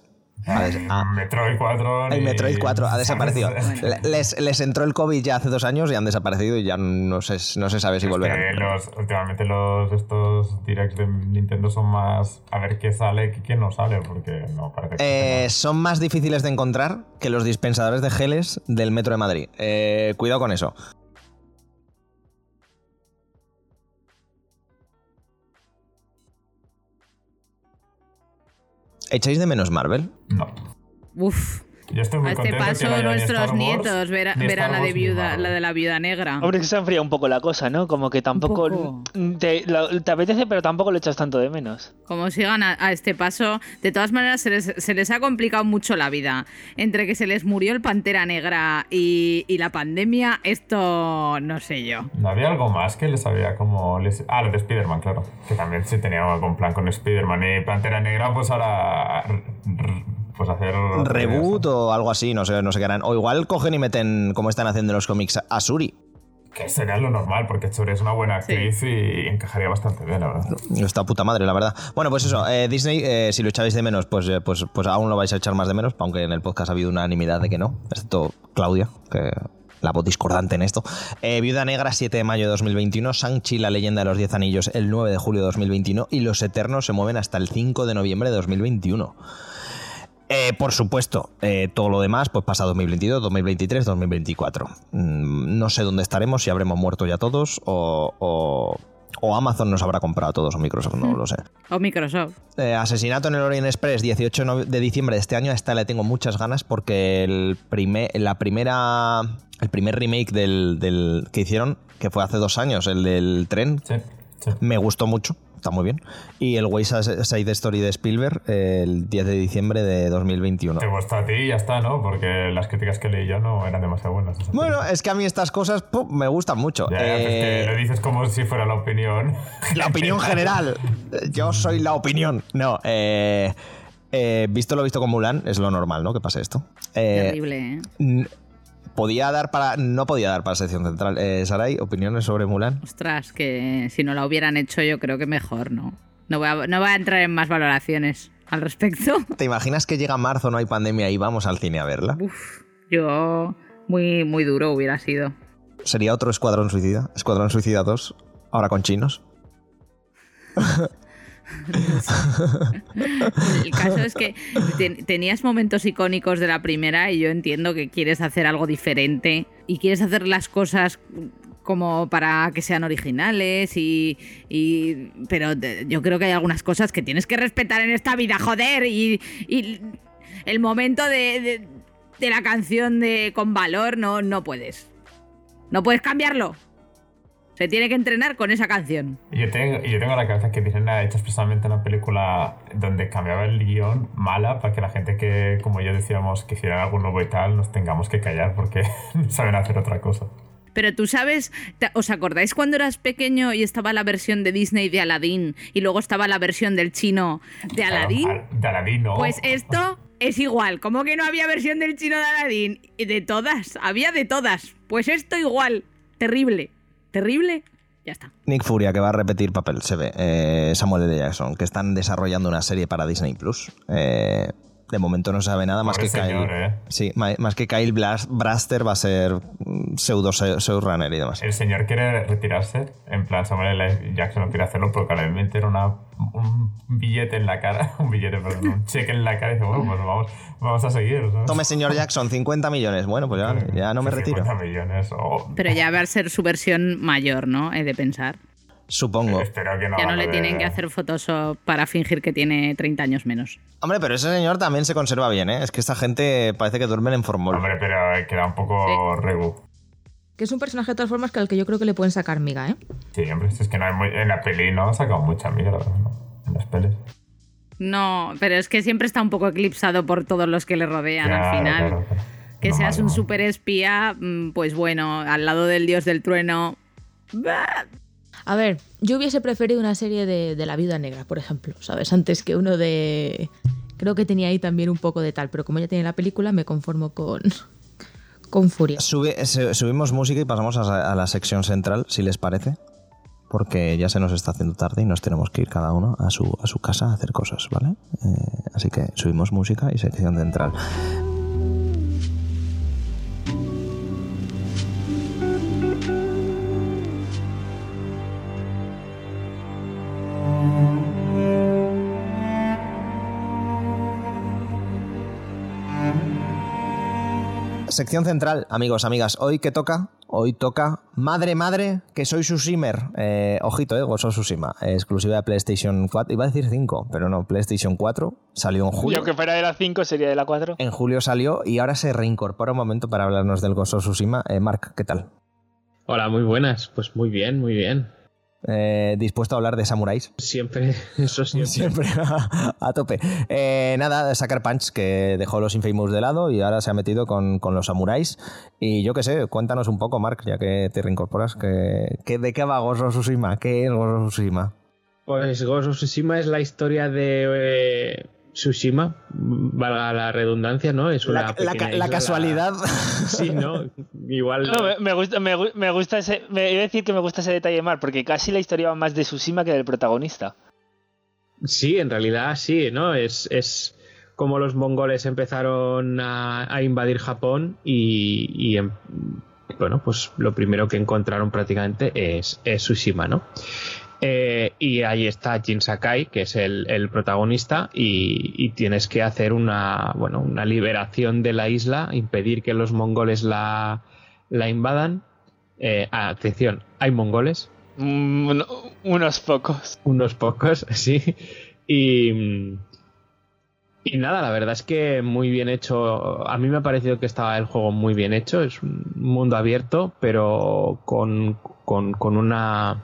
Ha des- ah, Metroid 4. el Metroid 4 ha desaparecido. Les, les entró el COVID ya hace dos años y han desaparecido y ya no se, no se sabe si volverán. los, últimamente los estos directs de Nintendo son más a ver qué sale y qué no sale, porque no parece que Eh, son más difíciles de encontrar que los dispensadores de geles del Metro de Madrid. Eh, cuidado con eso. ¿Echáis de menos Marvel? No. Uf. Yo estoy muy A este que paso nuestros nietos verá- verán la de viuda, la de la viuda negra. Hombre, que se ha enfriado un poco la cosa, ¿no? Como que tampoco poco. te, lo- te apetece, pero tampoco lo echas tanto de menos. Como sigan a, a este paso, de todas maneras se les, se les ha complicado mucho la vida. Entre que se les murió el Pantera Negra y, y la pandemia, esto no sé yo. ¿No había algo más que les había como... les- Ah, lo de Spider-Man, claro. Que también se tenía algún plan con Spider-Man y Pantera Negra, pues ahora... Pues hacer... ¿Reboot o algo así? No sé, no sé qué harán. O igual cogen y meten, como están haciendo en los cómics, a Suri. Que sería lo normal, porque Churi es una buena actriz y encajaría bastante bien, la verdad. Está puta madre, la verdad. Bueno, pues eso, eh, Disney, eh, si lo echáis de menos, pues, eh, pues, pues aún lo vais a echar más de menos, aunque en el podcast ha habido unanimidad de que no, excepto Claudia, que la voz discordante en esto. Eh, Viuda Negra, 7 de mayo de 2021, Shang-Chi, la leyenda de los 10 anillos, el 9 de julio de 2021, y Los Eternos se mueven hasta el 5 de noviembre de 2021. Eh, por supuesto, eh, todo lo demás, pues pasa 2022, 2023, 2024. Mm, no sé dónde estaremos, si habremos muerto ya todos o, o- o Amazon nos habrá comprado a todos o Microsoft, no lo sé. O Microsoft. Eh, Asesinato en el Orient Express, 18 no- de diciembre de este año. A esta le tengo muchas ganas porque el, primer, la primera, el primer remake del, del- que hicieron, que fue hace dos años, el del tren, Sí, Me gustó mucho, está muy bien. Y el Ways Side Story de Spielberg el 10 de diciembre de 2021. Te gustó a ti y ya está, ¿no? Porque las críticas que leí yo no eran demasiado buenas. Bueno, es que a mí estas cosas pum, me gustan mucho. Ya, ya, pues que Eh, lo dices como si fuera la opinión. la opinión general. Yo soy la opinión. No, eh, eh, visto lo visto con Mulan, es lo normal, ¿no? Que pase esto. Eh, Terrible, ¿eh? Podía dar para. No podía dar para sección central. Eh, Sarai, opiniones sobre Mulan. Ostras, que si no la hubieran hecho yo creo que mejor, ¿no? No voy a, no voy a entrar en más valoraciones al respecto. ¿Te imaginas que llega marzo, no hay pandemia y vamos al cine a verla? Uf, yo muy, muy duro hubiera sido. Sería otro Escuadrón Suicida. Escuadrón Suicida 2, ahora con chinos. El caso es que ten- tenías momentos icónicos de la primera y yo entiendo que quieres hacer algo diferente y quieres hacer las cosas como para que sean originales y, pero yo creo que hay algunas cosas que tienes que respetar en esta vida, joder, y, y el momento de, de- de la canción de con valor no, no puedes. No puedes cambiarlo. Se tiene que entrenar con esa canción. Yo tengo, yo la cabeza que Disney ha hecho especialmente una película donde cambiaba el guion mala para que la gente que, como yo decíamos, que hicieran algo nuevo y tal, nos tengamos que callar porque no saben hacer otra cosa. Pero tú sabes, ¿os acordáis cuando eras pequeño y estaba la versión de Disney de Aladdin y luego estaba la versión del chino de Aladdin? Claro, de Aladdin, no. Pues esto es igual. ¿Cómo que no había versión del chino de Aladdin? Y De todas, había de todas. Pues esto igual. Terrible. Terrible. Ya está. Nick Furia, que va a repetir papel, se ve. Eh, Samuel L. Jackson, que están desarrollando una serie para Disney Plus. Eh, de momento no se sabe nada más que señor, Kyle. ¿eh? Sí, más que Kyle Blas- Braster va a ser mm, pseudo showrunner y demás. El señor quiere retirarse, en plan Samuel L. Jackson no quiere hacerlo porque le meter una, un billete en la cara, un billete, perdón, un cheque en la cara y dice, bueno, pues vamos, vamos a seguir. ¿sabes? Tome, señor Jackson, 50 millones. Bueno, pues ya, ya no me Sí, retiro. 50 millones. Pero ya va a ser su versión mayor, ¿no? He de pensar. Supongo. Espero que no Ya no le tienen de- que hacer Photoshop para fingir que tiene 30 años menos. Hombre, pero ese señor también se conserva bien, ¿eh? Es que esta gente parece que duermen en formol. Hombre, pero queda un poco regu. Que es un personaje de todas formas que al que yo creo que le pueden sacar miga, ¿eh? Sí, hombre, es que no hay muy- en la peli no ha sacado mucha mierda, ¿no? En las pelis. No, pero es que siempre está un poco eclipsado por todos los que le rodean al final. claro, claro. Que No, seas no, un no. super espía, mm, pues bueno, al lado del dios del trueno. bah, A ver, yo hubiese preferido una serie de, La Viuda Negra, por ejemplo, ¿sabes? Antes que uno de... Creo que tenía ahí también un poco de tal, pero como ya tiene la película, me conformo con, con Furia. Sube- subimos música y pasamos a, a la sección central, si les parece. Porque ya se nos está haciendo tarde y nos tenemos que ir cada uno a su, a su casa a hacer cosas, ¿vale? Eh, así que subimos música y sección central. Sección central, amigos, amigas. Hoy que toca, hoy toca Madre Madre, que soy Susimer. Eh, ojito, eh, Gozo Tsushima, eh, exclusiva de PlayStation 4. Iba a decir 5, pero no, PlayStation 4. Salió en Y julio. aunque fuera de la 5, sería de la 4. En julio salió y ahora se reincorpora un momento para hablarnos del Gozo Tsushima. Eh, Mark, ¿qué tal? Hola, muy buenas. Pues muy bien, muy bien. Eh, ¿Dispuesto a hablar de samuráis? Siempre, eso siempre. Siempre a, a tope. Eh, nada, Sucker Punch, que dejó los Infamous de lado y ahora se ha metido con, con los samuráis. Y yo qué sé, cuéntanos un poco, Mark, ya que te reincorporas, que, que- ¿de qué va Gozo Tsushima? ¿Qué es Gozo Tsushima? Pues Ghost Tsushima es la historia de eh, Tsushima, valga la redundancia, ¿no? Es una La, la pequeña ca- la isla- casualidad. Sí, ¿no? Igual. No, me, me gusta, me, gu- me gusta ese. Me iba a decir que me gusta ese detalle más, porque casi la historia va más de Tsushima que del protagonista. Sí, en realidad sí, ¿no? Es, es como los mongoles empezaron a, a invadir Japón y, y, em- bueno, pues lo primero que encontraron prácticamente es, es Tsushima, ¿no? Eh, y ahí está Jin Sakai, que es el, el protagonista, y, y tienes que hacer una, bueno, una liberación de la isla, impedir que los mongoles la, la invadan. Eh, atención, hay mongoles, Mm, uno- unos pocos. unos pocos, sí. Y, y nada, la verdad es que muy bien hecho. A mí me ha parecido que estaba el juego muy bien hecho. Es un mundo abierto, pero con, con, con una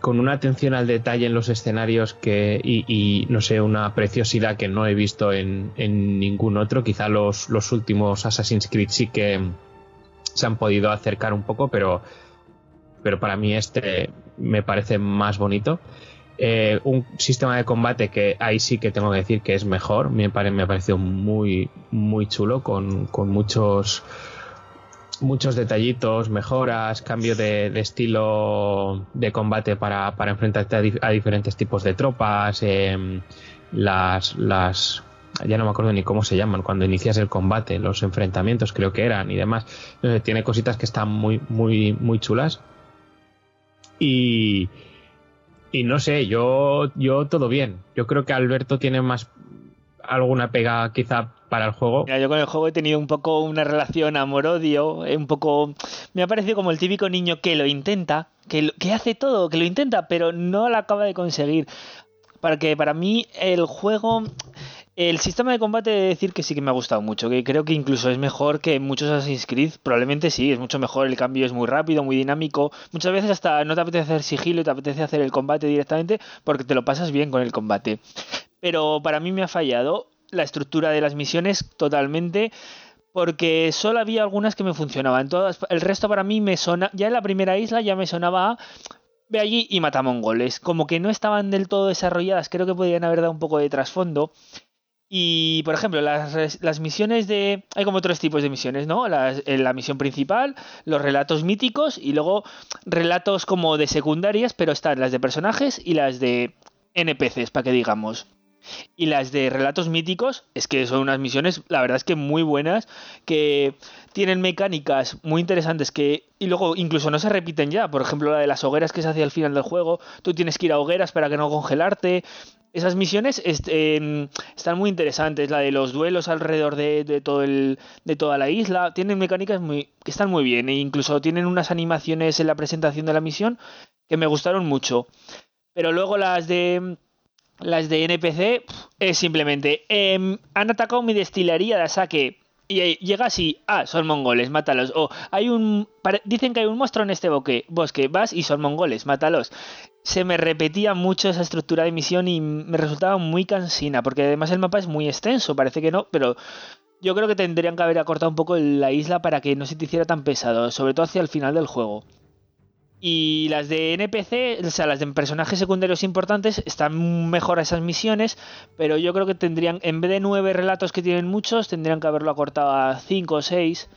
con una atención al detalle en los escenarios que, y, no sé, una preciosidad que no he visto en, ningún otro. Quizá los, los, últimos Assassin's Creed sí que se han podido acercar un poco, pero, pero para mí este me parece más bonito. Eh, un sistema de combate que ahí sí que tengo que decir que es mejor, me, me ha parecido muy, muy chulo, con, con muchos muchos detallitos, mejoras, cambio de, estilo de combate para, enfrentarte a, diferentes tipos de tropas, em, las, las ya no me acuerdo ni cómo se llaman cuando inicias el combate, los enfrentamientos creo que eran y demás. tiene cositas que están muy, muy, muy chulas. Y, y no sé, yo, yo todo bien. Yo creo que Alberto tiene más alguna pega quizá para el juego. yo con el juego he tenido un poco una relación amor-odio, eh, un poco... Me ha parecido como el típico niño que lo intenta, que, que hace todo, que lo intenta, pero no lo acaba de conseguir. Porque para mí el juego... El sistema de combate de decir que sí que me ha gustado mucho, que creo que incluso es mejor que muchos Assassin's Creed, probablemente sí, es mucho mejor, el cambio es muy rápido, muy dinámico, muchas veces hasta no te apetece hacer sigilo te apetece hacer el combate directamente porque te lo pasas bien con el combate. Pero para mí me ha fallado la estructura de las misiones totalmente porque solo había algunas que me funcionaban. Todas, el resto para mí me sonaba, ya en la primera isla ya me sonaba ve allí y mata mongoles. Como que no estaban del todo desarrolladas, creo que podrían haber dado un poco de trasfondo. Y, por ejemplo, las, las, misiones de... Hay como tres tipos de misiones, ¿no? la misión principal, los relatos míticos y luego relatos como de secundarias, pero están las de personajes y las de NPCs, para que digamos. Y las de relatos míticos, es que son unas misiones, la verdad es que muy buenas, que tienen mecánicas muy interesantes que y luego incluso no se repiten ya. Por ejemplo, la de las hogueras que se hace al final del juego, tú tienes que ir a hogueras para que no congelarte. Esas misiones em, están muy interesantes. La de los duelos alrededor de, todo el, de toda la isla. Tienen mecánicas muy, que están muy bien. E incluso tienen unas animaciones en la presentación de la misión que me gustaron mucho. Pero luego las de las de NPC es simplemente em, han atacado mi destilería de saque y llega así, ah, son mongoles, mátalos. O hay un dicen que hay un monstruo en este bosque, bosque, vas y son mongoles, mátalos. Se me repetía mucho esa estructura de misión y me resultaba muy cansina, porque además el mapa es muy extenso, parece que no, pero yo creo que tendrían que haber acortado un poco la isla para que no se te hiciera tan pesado, sobre todo hacia el final del juego. Y las de NPC, o sea, las de personajes secundarios importantes, están mejor a esas misiones, pero yo creo que tendrían, en vez de nueve relatos que tienen muchos, tendrían que haberlo acortado a cinco o seis.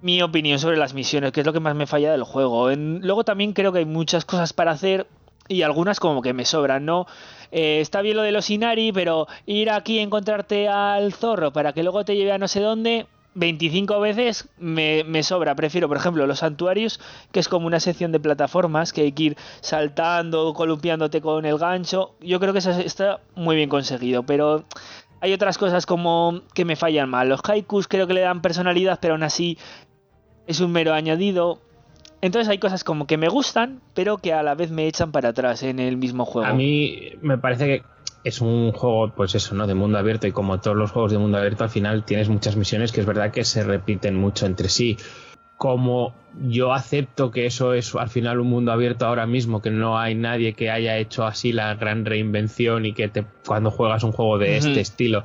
Mi opinión sobre las misiones, que es lo que más me falla del juego. luego también creo que hay muchas cosas para hacer y algunas como que me sobran, ¿no? Eh, está bien lo de los Inari, pero ir aquí a encontrarte al zorro para que luego te lleve a no sé dónde, 25 veces me, sobra. Prefiero, por ejemplo, los santuarios, que es como una sección de plataformas que hay que ir saltando, columpiándote con el gancho. Yo creo que eso está muy bien conseguido, pero hay otras cosas como que me fallan mal. Los haikus creo que le dan personalidad, pero aún así es un mero añadido. Entonces hay cosas como que me gustan, pero que a la vez me echan para atrás en el mismo juego. A mí me parece que es un juego, pues eso, ¿no? De mundo abierto y como todos los juegos de mundo abierto, al final tienes muchas misiones que es verdad que se repiten mucho entre sí. Como yo acepto que eso es al final un mundo abierto ahora mismo, que no hay nadie que haya hecho así la gran reinvención y que te, cuando juegas un juego de este estilo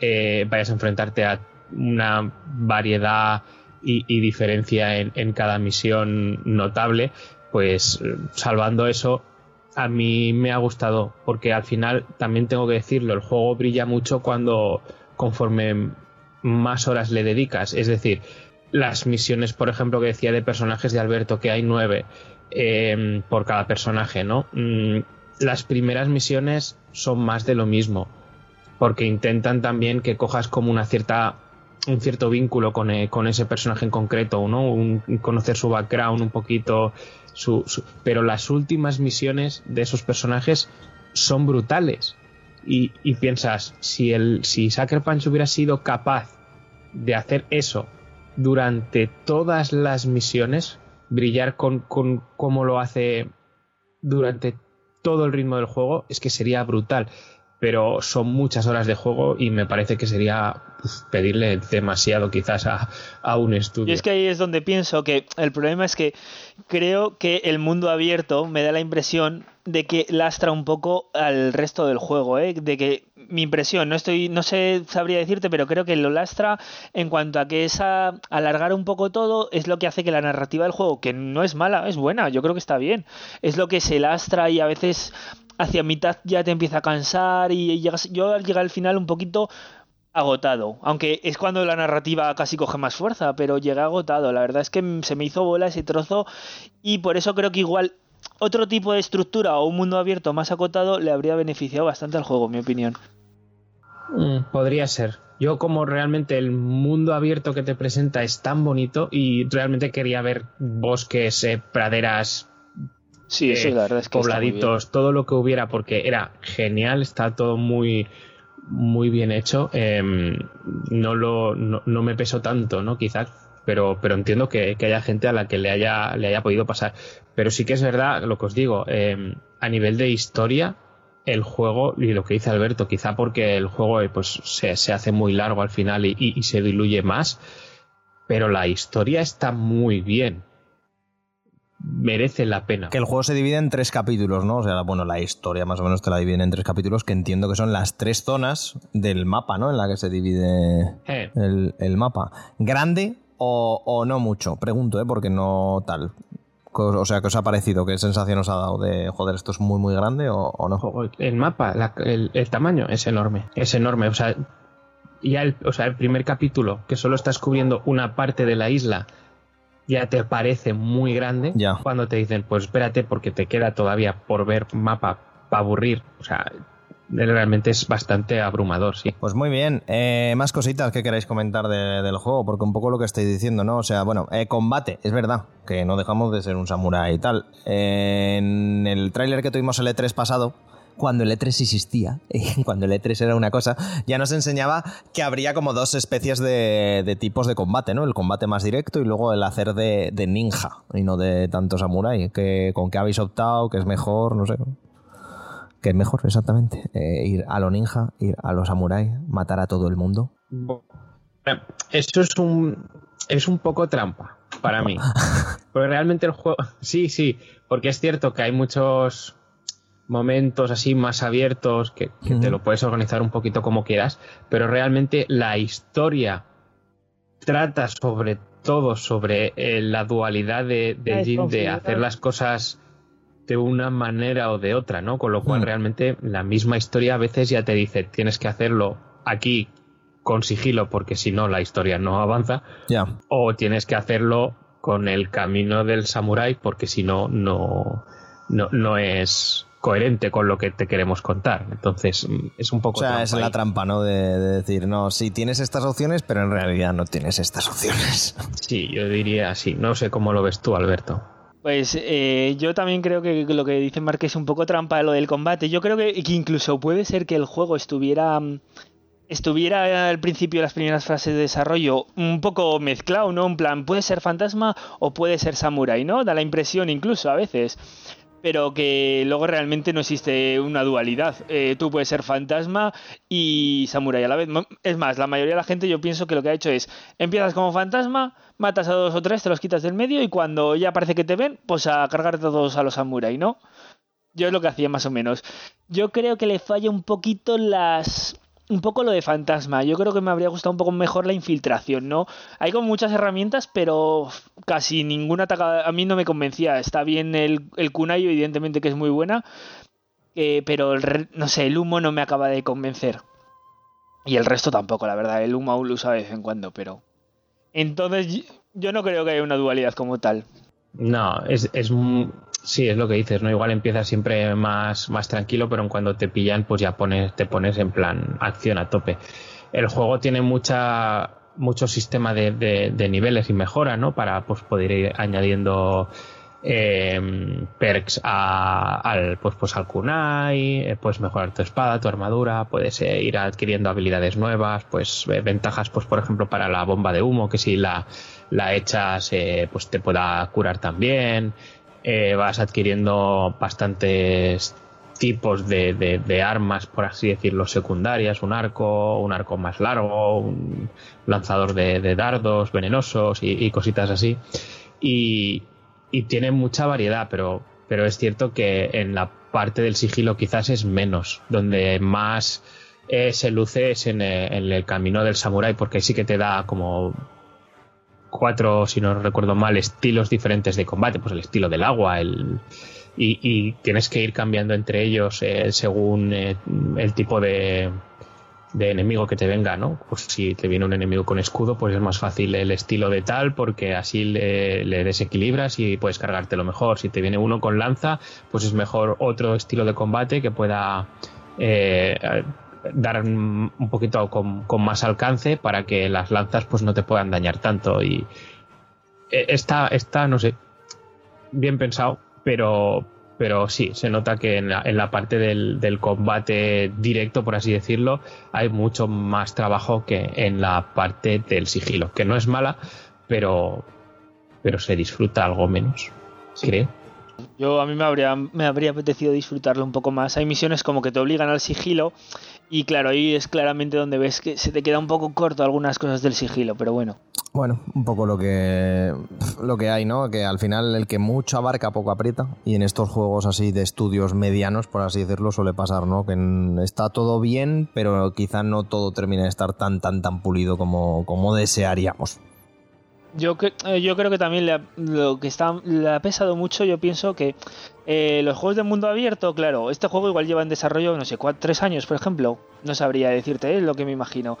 eh, vayas a enfrentarte a una variedad y, diferencia en, en cada misión notable, pues salvando eso, a mí me ha gustado, porque al final también tengo que decirlo, el juego brilla mucho cuando conforme más horas le dedicas. Es decir, las misiones, por ejemplo, que decía de personajes de Alberto, que hay nueve em, por cada personaje, ¿no? Mm, las primeras misiones son más de lo mismo, porque intentan también que cojas como una cierta un cierto vínculo con, eh, con ese personaje en concreto, ¿no? Conocer su background un poquito, pero las últimas misiones de esos personajes son brutales. Y, piensas, si, el, si Punch hubiera sido capaz de hacer eso durante todas las misiones, brillar con, con como lo hace durante todo el ritmo del juego, es que sería brutal. Pero son muchas horas de juego y me parece que sería uf, pedirle demasiado quizás a, a un estudio. Y es que ahí es donde pienso que el problema es que creo que el mundo abierto me da la impresión de que lastra un poco al resto del juego, ¿eh? de que mi impresión, no estoy, no sé, sabría decirte, pero creo que lo lastra en cuanto a que esa alargar un poco todo es lo que hace que la narrativa del juego, que no es mala, es buena, yo creo que está bien, es lo que se lastra y a veces hacia mitad ya te empieza a cansar y llegas, yo al al final un poquito agotado, aunque es cuando la narrativa casi coge más fuerza, pero llegué agotado, la verdad es que se me hizo bola ese trozo y por eso creo que igual otro tipo de estructura o un mundo abierto más acotado le habría beneficiado bastante al juego, en mi opinión. Mm, podría ser. Yo como realmente el mundo abierto que te presenta es tan bonito y realmente quería ver bosques, eh, praderas, Sí, eso eh, la verdad es que pobladitos, todo lo que hubiera, porque era genial, está todo muy muy bien hecho. Em, no lo no, no me pesó tanto, ¿no? Quizás, pero, pero entiendo que, haya gente a la que le haya, le haya podido pasar. Pero sí que es verdad, lo que os digo, em, a nivel de historia, el juego, y lo que dice Alberto, quizá porque el juego eh, pues, se, se hace muy largo al final y se diluye más, pero la historia está muy bien. Merece la pena. Que el juego se divide en tres capítulos, ¿no? O sea, bueno, la historia más o menos te la dividen en tres capítulos, que entiendo que son las tres zonas del mapa, ¿no? En la que se divide Eh, el, el mapa. ¿Grande o, o no mucho? Pregunto, ¿eh? Porque no tal. O sea, ¿qué os ha parecido? ¿Qué sensación os ha dado de, joder, esto es muy, muy grande o, o no? El mapa, la- el, el tamaño es enorme, es enorme. O sea, ya el, o sea, el primer capítulo, que solo estás cubriendo una parte de la isla, ya te parece muy grande. Ya. Cuando te dicen, pues espérate, porque te queda todavía por ver mapa para aburrir. O sea, realmente es bastante abrumador, sí. Pues muy bien. Eh, más cositas que queráis comentar de- del juego, porque un poco lo que estáis diciendo, ¿no? O sea, bueno, eh, combate, es verdad, que no dejamos de ser un samurái y tal. Eh, en el tráiler que tuvimos el E3 pasado, cuando el E3 existía, cuando el E3 era una cosa, ya nos enseñaba que habría como dos especies de, de tipos de combate, ¿no? El combate más directo y luego el hacer de, de ninja y no de tanto samurái. Que, ¿Con qué habéis optado? ¿Qué es mejor? No sé. ¿Qué es mejor, exactamente? Eh, ir a lo ninja, ir a lo samurái, matar a todo el mundo. Eso es un, es un poco trampa para mí. Porque realmente el juego. Sí, sí, porque es cierto que hay muchos momentos así más abiertos que, que te lo puedes organizar un poquito como quieras, pero realmente la historia trata sobre todo sobre eh, la dualidad de, de La Jin de hacer las cosas de una manera o de otra, ¿no? Con lo cual realmente la misma historia a veces ya te dice tienes que hacerlo aquí con sigilo porque si no la historia no avanza Ya. o tienes que hacerlo con el camino del samurái porque si no no no, no es coherente con lo que te queremos contar entonces mm, es un O poco sea, trampa es la ahí. trampa, ¿no? De, de decir, no, sí tienes estas opciones, pero en realidad no tienes estas opciones. sí yo diría así no sé cómo lo ves tú Alberto Pues eh, yo también creo que lo que dice Mark es un poco trampa lo del combate. Yo creo que, que incluso puede ser que el juego estuviera mm, estuviera al principio de las primeras fases de desarrollo un poco mezclado, ¿no? En plan, puede ser fantasma o puede ser samurai, ¿no? Da la impresión incluso a veces. Pero que luego realmente no existe una dualidad. Eh, tú puedes ser fantasma y samurai a la vez. Es más, la mayoría de la gente yo pienso que lo que ha hecho es, empiezas como fantasma, matas a dos o tres, te los quitas del medio y cuando ya parece que te ven, pues a cargarte todos a los samurai, ¿no? Yo es lo que hacía más o menos. Yo creo que le falla un poquito las... Un poco lo de fantasma. Yo creo que me habría gustado un poco mejor la infiltración, ¿no? Hay como muchas herramientas, pero casi ninguna ataca... A mí no me convencía. Está bien el, el kunai, evidentemente que es muy buena. eh, pero el no sé, el humo no me acaba de convencer. Y el resto tampoco, la verdad. El humo aún lo usa de vez en cuando, pero... Entonces yo no creo que haya una dualidad como tal. no es, es sí es lo que dices no igual empiezas siempre más más tranquilo pero en cuando te pillan pues ya pones te pones en plan acción a tope el juego tiene mucha mucho sistema de, de- niveles y mejora, ¿no? Para pues poder ir añadiendo eh, perks a- al pues, pues al kunai, eh, puedes mejorar tu espada, tu armadura, puedes eh, ir adquiriendo habilidades nuevas, pues eh, ventajas, pues por ejemplo para la bomba de humo, que si la, la echas, pues te pueda curar también. Eh, vas adquiriendo bastantes tipos de, de- armas, por así decirlo, secundarias, un arco, un arco más largo, un lanzador de, de dardos venenosos y, cositas así. Y, y tiene mucha variedad, pero, pero es cierto que en la parte del sigilo quizás es menos, donde más eh, se luce es en, eh, en el camino del samurái, porque sí que te da como cuatro, si no recuerdo mal, estilos diferentes de combate, pues el estilo del agua, el y, tienes que ir cambiando entre ellos eh, según eh, el tipo de, de enemigo que te venga, ¿no? Pues si te viene un enemigo con escudo, pues es más fácil el estilo de tal, porque así le, le desequilibras y puedes cargártelo mejor. Si te viene uno con lanza, pues es mejor otro estilo de combate que pueda eh, dar un poquito con, con más alcance para que las lanzas pues no te puedan dañar tanto. Y eh, está, está, no sé, bien pensado, pero, pero sí, se nota que en la, en la parte del, del combate directo, por así decirlo, hay mucho más trabajo que en la parte del sigilo, que no es mala, pero, pero se disfruta algo menos, creo. Yo a mí me habría, me habría apetecido disfrutarlo un poco más. Hay misiones como que te obligan al sigilo y claro, ahí es claramente donde ves que se te queda un poco corto algunas cosas del sigilo, pero bueno. Bueno, un poco lo que lo que hay, ¿no? Que al final el que mucho abarca poco aprieta y en estos juegos así de estudios medianos, por así decirlo, suele pasar, ¿no? Que está todo bien, pero quizá no todo termina de estar tan tan tan pulido como, como desearíamos. Yo, eh, yo creo que también le ha, lo que está, le ha pesado mucho, yo pienso que eh, los juegos de mundo abierto, claro, este juego igual lleva en desarrollo, no sé, cuatro, tres años, por ejemplo. No sabría decirte, es lo que me imagino.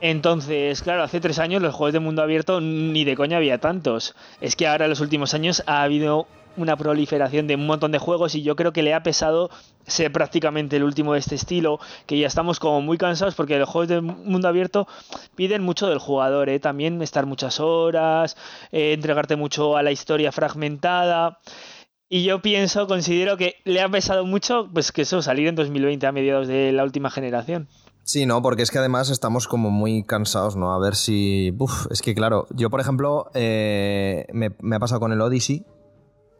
Entonces, claro, hace tres años los juegos de mundo abierto ni de coña había tantos. Es que ahora en los últimos años ha habido una proliferación de un montón de juegos y yo creo que le ha pesado ser prácticamente el último de este estilo, que ya estamos como muy cansados porque los juegos de mundo abierto piden mucho del jugador, ¿eh? también estar muchas horas, eh, entregarte mucho a la historia fragmentada. Y yo pienso, considero que le ha pesado mucho, pues que eso, salir en 2020 a mediados de la última generación. Sí, no, porque es que además estamos como muy cansados, ¿no? A ver si. Es que claro, yo por ejemplo, eh, me, me ha pasado con el Odyssey,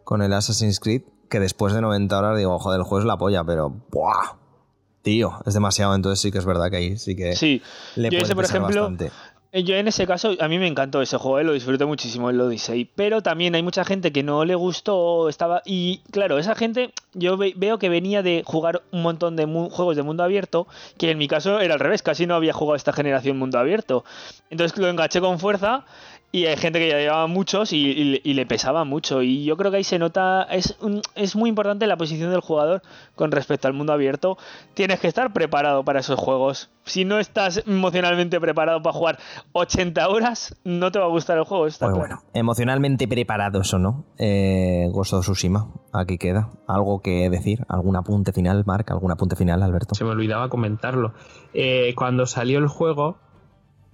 con el Assassin's Creed, que después de 90 horas digo, joder, el juego es la polla, pero. ¡Buah! Tío, es demasiado, entonces sí que es verdad que ahí sí que. Sí, le yo ese, por ejemplo, bastante. Yo en ese caso, a mí me encantó ese juego, eh, lo disfruté muchísimo el Odyssey, pero también hay mucha gente que no le gustó, estaba y claro, esa gente yo ve- veo que venía de jugar un montón de mu- juegos de mundo abierto, que en mi caso era al revés, casi no había jugado esta generación mundo abierto. Entonces lo enganché con fuerza y hay gente que ya llevaba muchos y, y- y le pesaba mucho y yo creo que ahí se nota, es, un- es muy importante la posición del jugador con respecto al mundo abierto, tienes que estar preparado para esos juegos. Si no estás emocionalmente preparado para jugar 80 horas, no te va a gustar el juego. Está Pues claro. bueno, emocionalmente preparados o no, eh, Ghost of Tsushima, aquí queda. ¿Algo que decir? ¿Algún apunte final, Marc? ¿Algún apunte final, Alberto? Se me olvidaba comentarlo. Eh, cuando salió el juego,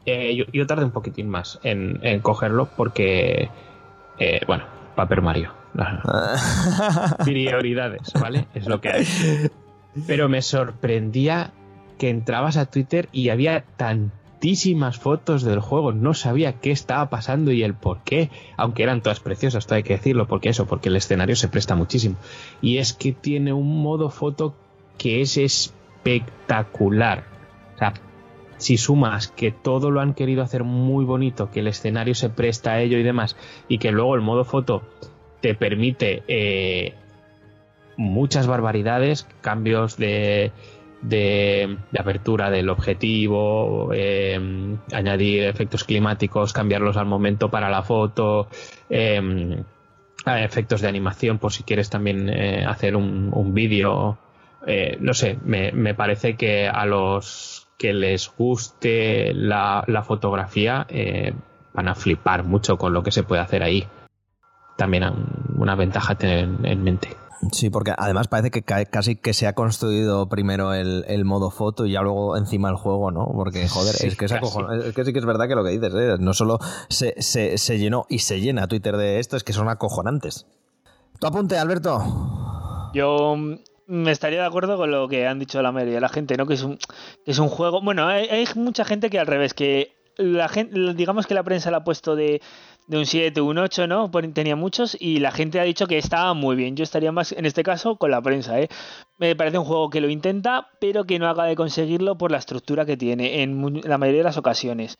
eh, yo, yo tardé un poquitín más en, en cogerlo porque, eh, bueno, Paper Mario. Prioridades, ¿vale? Es lo que hay. Pero me sorprendía que entrabas a Twitter y había tantísimas fotos del juego. No sabía qué estaba pasando y el por qué. Aunque eran todas preciosas, todo hay que decirlo. porque eso? Porque el escenario se presta muchísimo. Y es que tiene un modo foto que es espectacular. O sea, si sumas que todo lo han querido hacer muy bonito, que el escenario se presta a ello y demás, y que luego el modo foto te permite eh, muchas barbaridades, cambios de, de, de apertura del objetivo, eh, añadir efectos climáticos, cambiarlos al momento para la foto, eh, efectos de animación por si quieres también hacer un, un vídeo. No sé, me, me parece que a los que les guste la, la fotografía eh, van a flipar mucho con lo que se puede hacer ahí. También una ventaja a tener en, en mente. Sí, porque además parece que ca- casi que se ha construido primero el, el modo foto y ya luego encima el juego, ¿no? Porque, joder, Sí, es, que es, es que sí que es verdad que lo que dices, ¿eh? No solo se, se- se llenó y se llena Twitter de esto, es que son acojonantes. ¿Tu apunte, Alberto? Yo me estaría de acuerdo con lo que han dicho la mayoría de la gente, ¿no? Que es un, es un juego. Bueno, hay, hay mucha gente que al revés, que la gente, digamos que la prensa la ha puesto de, de un 7, un 8, ¿no? Tenía muchos y la gente ha dicho que estaba muy bien. Yo estaría más, en este caso, con la prensa, ¿eh? Me parece un juego que lo intenta, pero que no acaba de conseguirlo por la estructura que tiene en la mayoría de las ocasiones.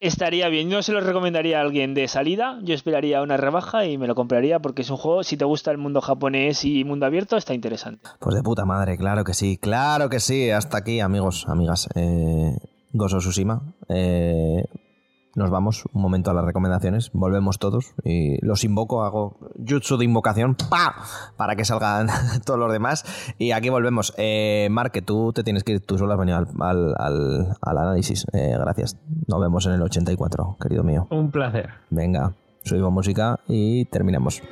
Estaría bien, no se lo recomendaría a alguien de salida, yo esperaría una rebaja y me lo compraría porque es un juego, si te gusta el mundo japonés y mundo abierto, está interesante. Pues de puta madre, claro que sí, claro que sí. Hasta aquí, amigos, amigas. Eh, Gozo Tsushima. Eh, nos vamos un momento a las recomendaciones. Volvemos todos y los invoco. Hago jutsu de invocación ¡pa! para que salgan todos los demás. Y aquí volvemos. Eh, Mark, que tú te tienes que ir. Tú solo has venido al, al- al- al análisis. Eh, gracias. Nos vemos en el 84, querido mío. Un placer. Venga, subimos música y terminamos.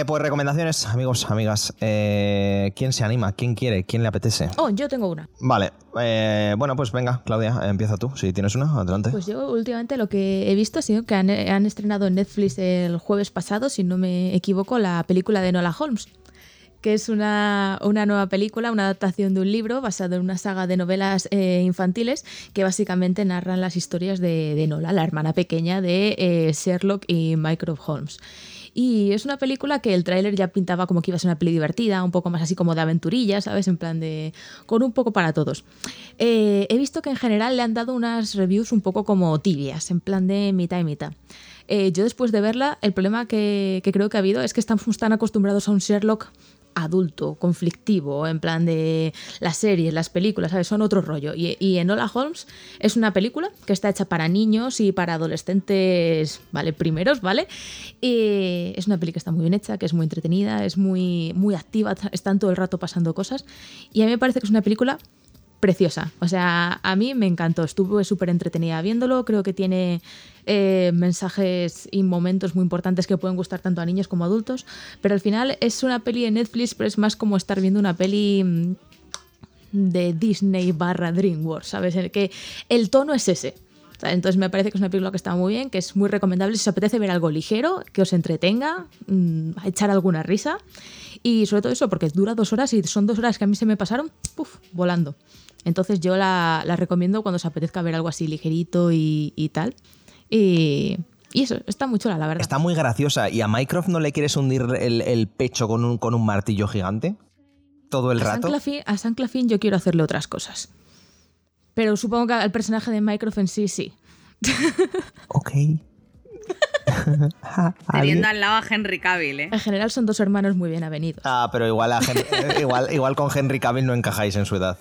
Eh, pues recomendaciones, amigos, amigas. Eh, ¿Quién se anima? ¿Quién quiere? ¿Quién le apetece? Oh, yo tengo una. Vale, eh, bueno, pues venga, Claudia, empieza tú. Si tienes una, adelante. Pues yo últimamente lo que he visto ha sido que han, han estrenado en Netflix el jueves pasado, si no me equivoco, la película de Nola Holmes, que es una, una nueva película, una adaptación de un libro basado en una saga de novelas eh, infantiles que básicamente narran las historias de, de Nola, la hermana pequeña de eh, Sherlock y Mycroft Holmes. Y es una película que el tráiler ya pintaba como que iba a ser una peli divertida, un poco más así como de aventurilla, ¿sabes? En plan de... con un poco para todos. Eh, he visto que en general le han dado unas reviews un poco como tibias, en plan de mitad y mitad. Eh, yo después de verla, el problema que, que creo que ha habido es que estamos tan acostumbrados a un Sherlock adulto, conflictivo, en plan de las series, las películas, ¿sabes? Son otro rollo. Y, y Enola Holmes es una película que está hecha para niños y para adolescentes, ¿vale? Primeros, ¿vale? Y es una peli que está muy bien hecha, que es muy entretenida, es muy, muy activa, están todo el rato pasando cosas. Y a mí me parece que es una película preciosa. O sea, a mí me encantó, estuve súper entretenida viéndolo, creo que tiene eh, mensajes y momentos muy importantes que pueden gustar tanto a niños como a adultos, pero al final es una peli de Netflix, pero es más como estar viendo una peli mm, de Disney barra DreamWorks, ¿sabes? En el que el tono es ese. Entonces me parece que es una película que está muy bien, que es muy recomendable si os apetece ver algo ligero, que os entretenga, mm, echar alguna risa. Y sobre todo eso, porque dura dos horas y son dos horas que a mí se me pasaron puf, volando. Entonces yo la, recomiendo cuando os apetezca ver algo así ligerito y tal. Y, y eso, está muy chula, la verdad. Está muy graciosa. ¿Y a Mycroft no le quieres hundir el, el pecho con un, con un martillo gigante? Todo el a San, rato. A San Claflin yo quiero hacerle otras cosas. Pero supongo que al personaje de Mycroft en sí, sí. Ok. Teniendo al lado a Henry Cavill, ¿eh? En general son dos hermanos muy bien avenidos. Ah, pero igual, a Hen- eh, igual, igual con Henry Cavill no encajáis en su edad.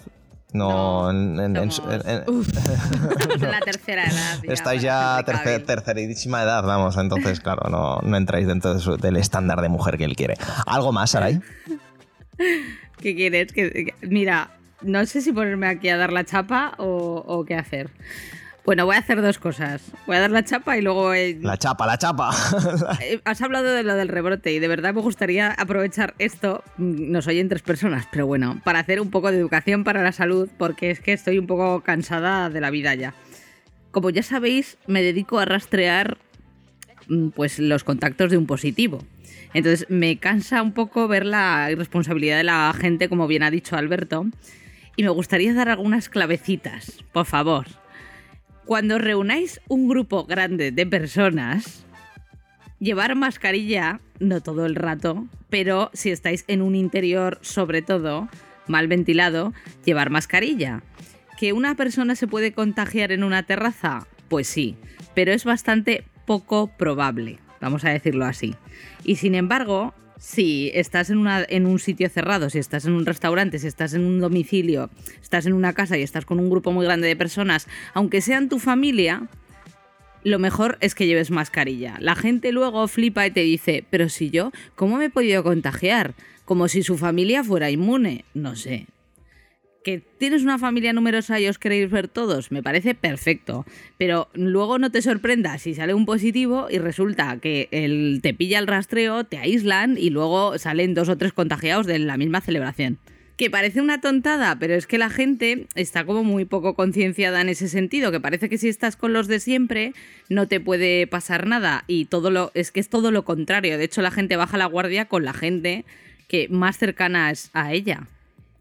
No, No, en- en- en la tercera edad. ya, estáis ya tercer, tercerísima edad, vamos, entonces, claro, no, no entráis dentro de su- del estándar de mujer que él quiere. ¿Algo más, Saray? ¿Qué quieres? Que, que- mira, no sé si ponerme aquí a dar la chapa o, o qué hacer. Bueno, voy a hacer dos cosas. Voy a dar la chapa y luego... eh, La chapa, la chapa. eh, Has hablado de lo del rebrote y de verdad me gustaría aprovechar esto, mm, nos oyen tres personas, pero bueno, para hacer un poco de educación para la salud, porque es que estoy un poco cansada de la vida ya. Como ya sabéis, me dedico a rastrear mm, pues los contactos de un positivo. Entonces me cansa un poco ver la irresponsabilidad de la gente, como bien ha dicho Alberto, y me gustaría dar algunas clavecitas, por favor. Cuando reunáis un grupo grande de personas, llevar mascarilla, no todo el rato, pero si estáis en un interior, sobre todo, mal ventilado, llevar mascarilla. ¿Que una persona se puede contagiar en una terraza? Pues sí, pero es bastante poco probable, vamos a decirlo así. Y sin embargo, si estás en, una, en un sitio cerrado, si estás en un restaurante, si estás en un domicilio, estás en una casa y estás con un grupo muy grande de personas, aunque sean tu familia, lo mejor es que lleves mascarilla. La gente luego flipa y te dice, pero si yo, ¿cómo me he podido contagiar? Como si su familia fuera inmune. No sé. Que tienes una familia numerosa y os queréis ver todos, me parece perfecto. Pero luego no te sorprendas si sale un positivo y resulta que el, te pilla el rastreo, te aíslan y luego salen dos o tres contagiados de la misma celebración. Que parece una tontada, pero es que la gente está como muy poco concienciada en ese sentido, que parece que si estás con los de siempre no te puede pasar nada y todo lo es que es todo lo contrario. De hecho, la gente baja la guardia con la gente que más cercana es a ella.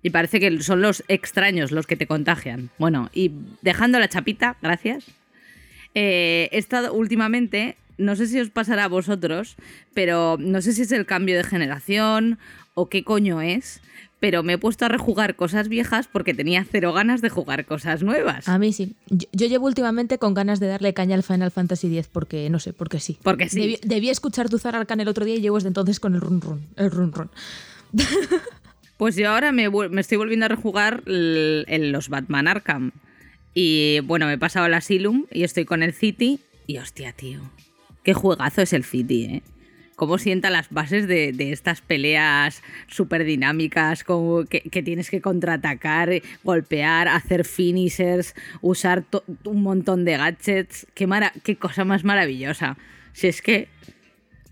Y parece que son los extraños los que te contagian. Bueno, y dejando la chapita, gracias. Eh, he estado últimamente, no sé si os pasará a vosotros, pero no sé si es el cambio de generación o qué coño es, pero me he puesto a rejugar cosas viejas porque tenía cero ganas de jugar cosas nuevas. A mí sí. Yo, yo llevo últimamente con ganas de darle caña al Final Fantasy X porque, no sé, porque sí. Porque sí. Debí, debí escuchar tu Arcan el otro día y llevo desde entonces con el run run. El run run. Pues yo ahora me, estoy volviendo a rejugar l- en los Batman Arkham. Y bueno, me he pasado al Asylum y estoy con el City. Y hostia, tío. Qué juegazo es el City, ¿eh? Cómo sienta las bases de, estas peleas súper dinámicas, que, tienes que contraatacar, golpear, hacer finishers, usar un montón de gadgets. Qué, mara- qué cosa más maravillosa. Si es que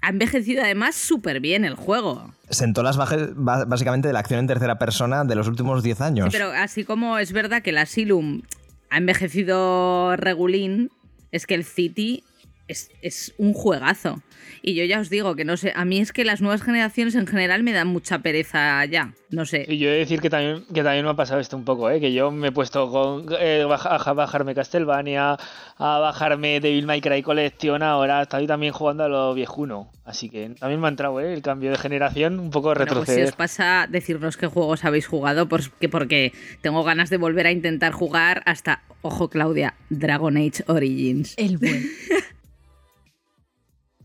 ha envejecido además súper bien el juego. Sentó las bases ba- básicamente de la acción en tercera persona de los últimos 10 años. Sí, pero así como es verdad que el Asylum ha envejecido regulín, es que el City es, es un juegazo. Y yo ya os digo que no sé, a mí es que las nuevas generaciones en general me dan mucha pereza ya. No sé. Y yo he de decir que también, que también me ha pasado esto un poco, ¿eh? que yo me he puesto con, eh, a bajarme Castlevania, a bajarme Devil May Cry Collection, ahora estoy también jugando a lo viejuno. Así que también me ha entrado ¿eh? el cambio de generación, un poco Bueno, pues si retroceder. os pasa decirnos qué juegos habéis jugado, porque, porque tengo ganas de volver a intentar jugar hasta, ojo Claudia, Dragon Age Origins. El buen.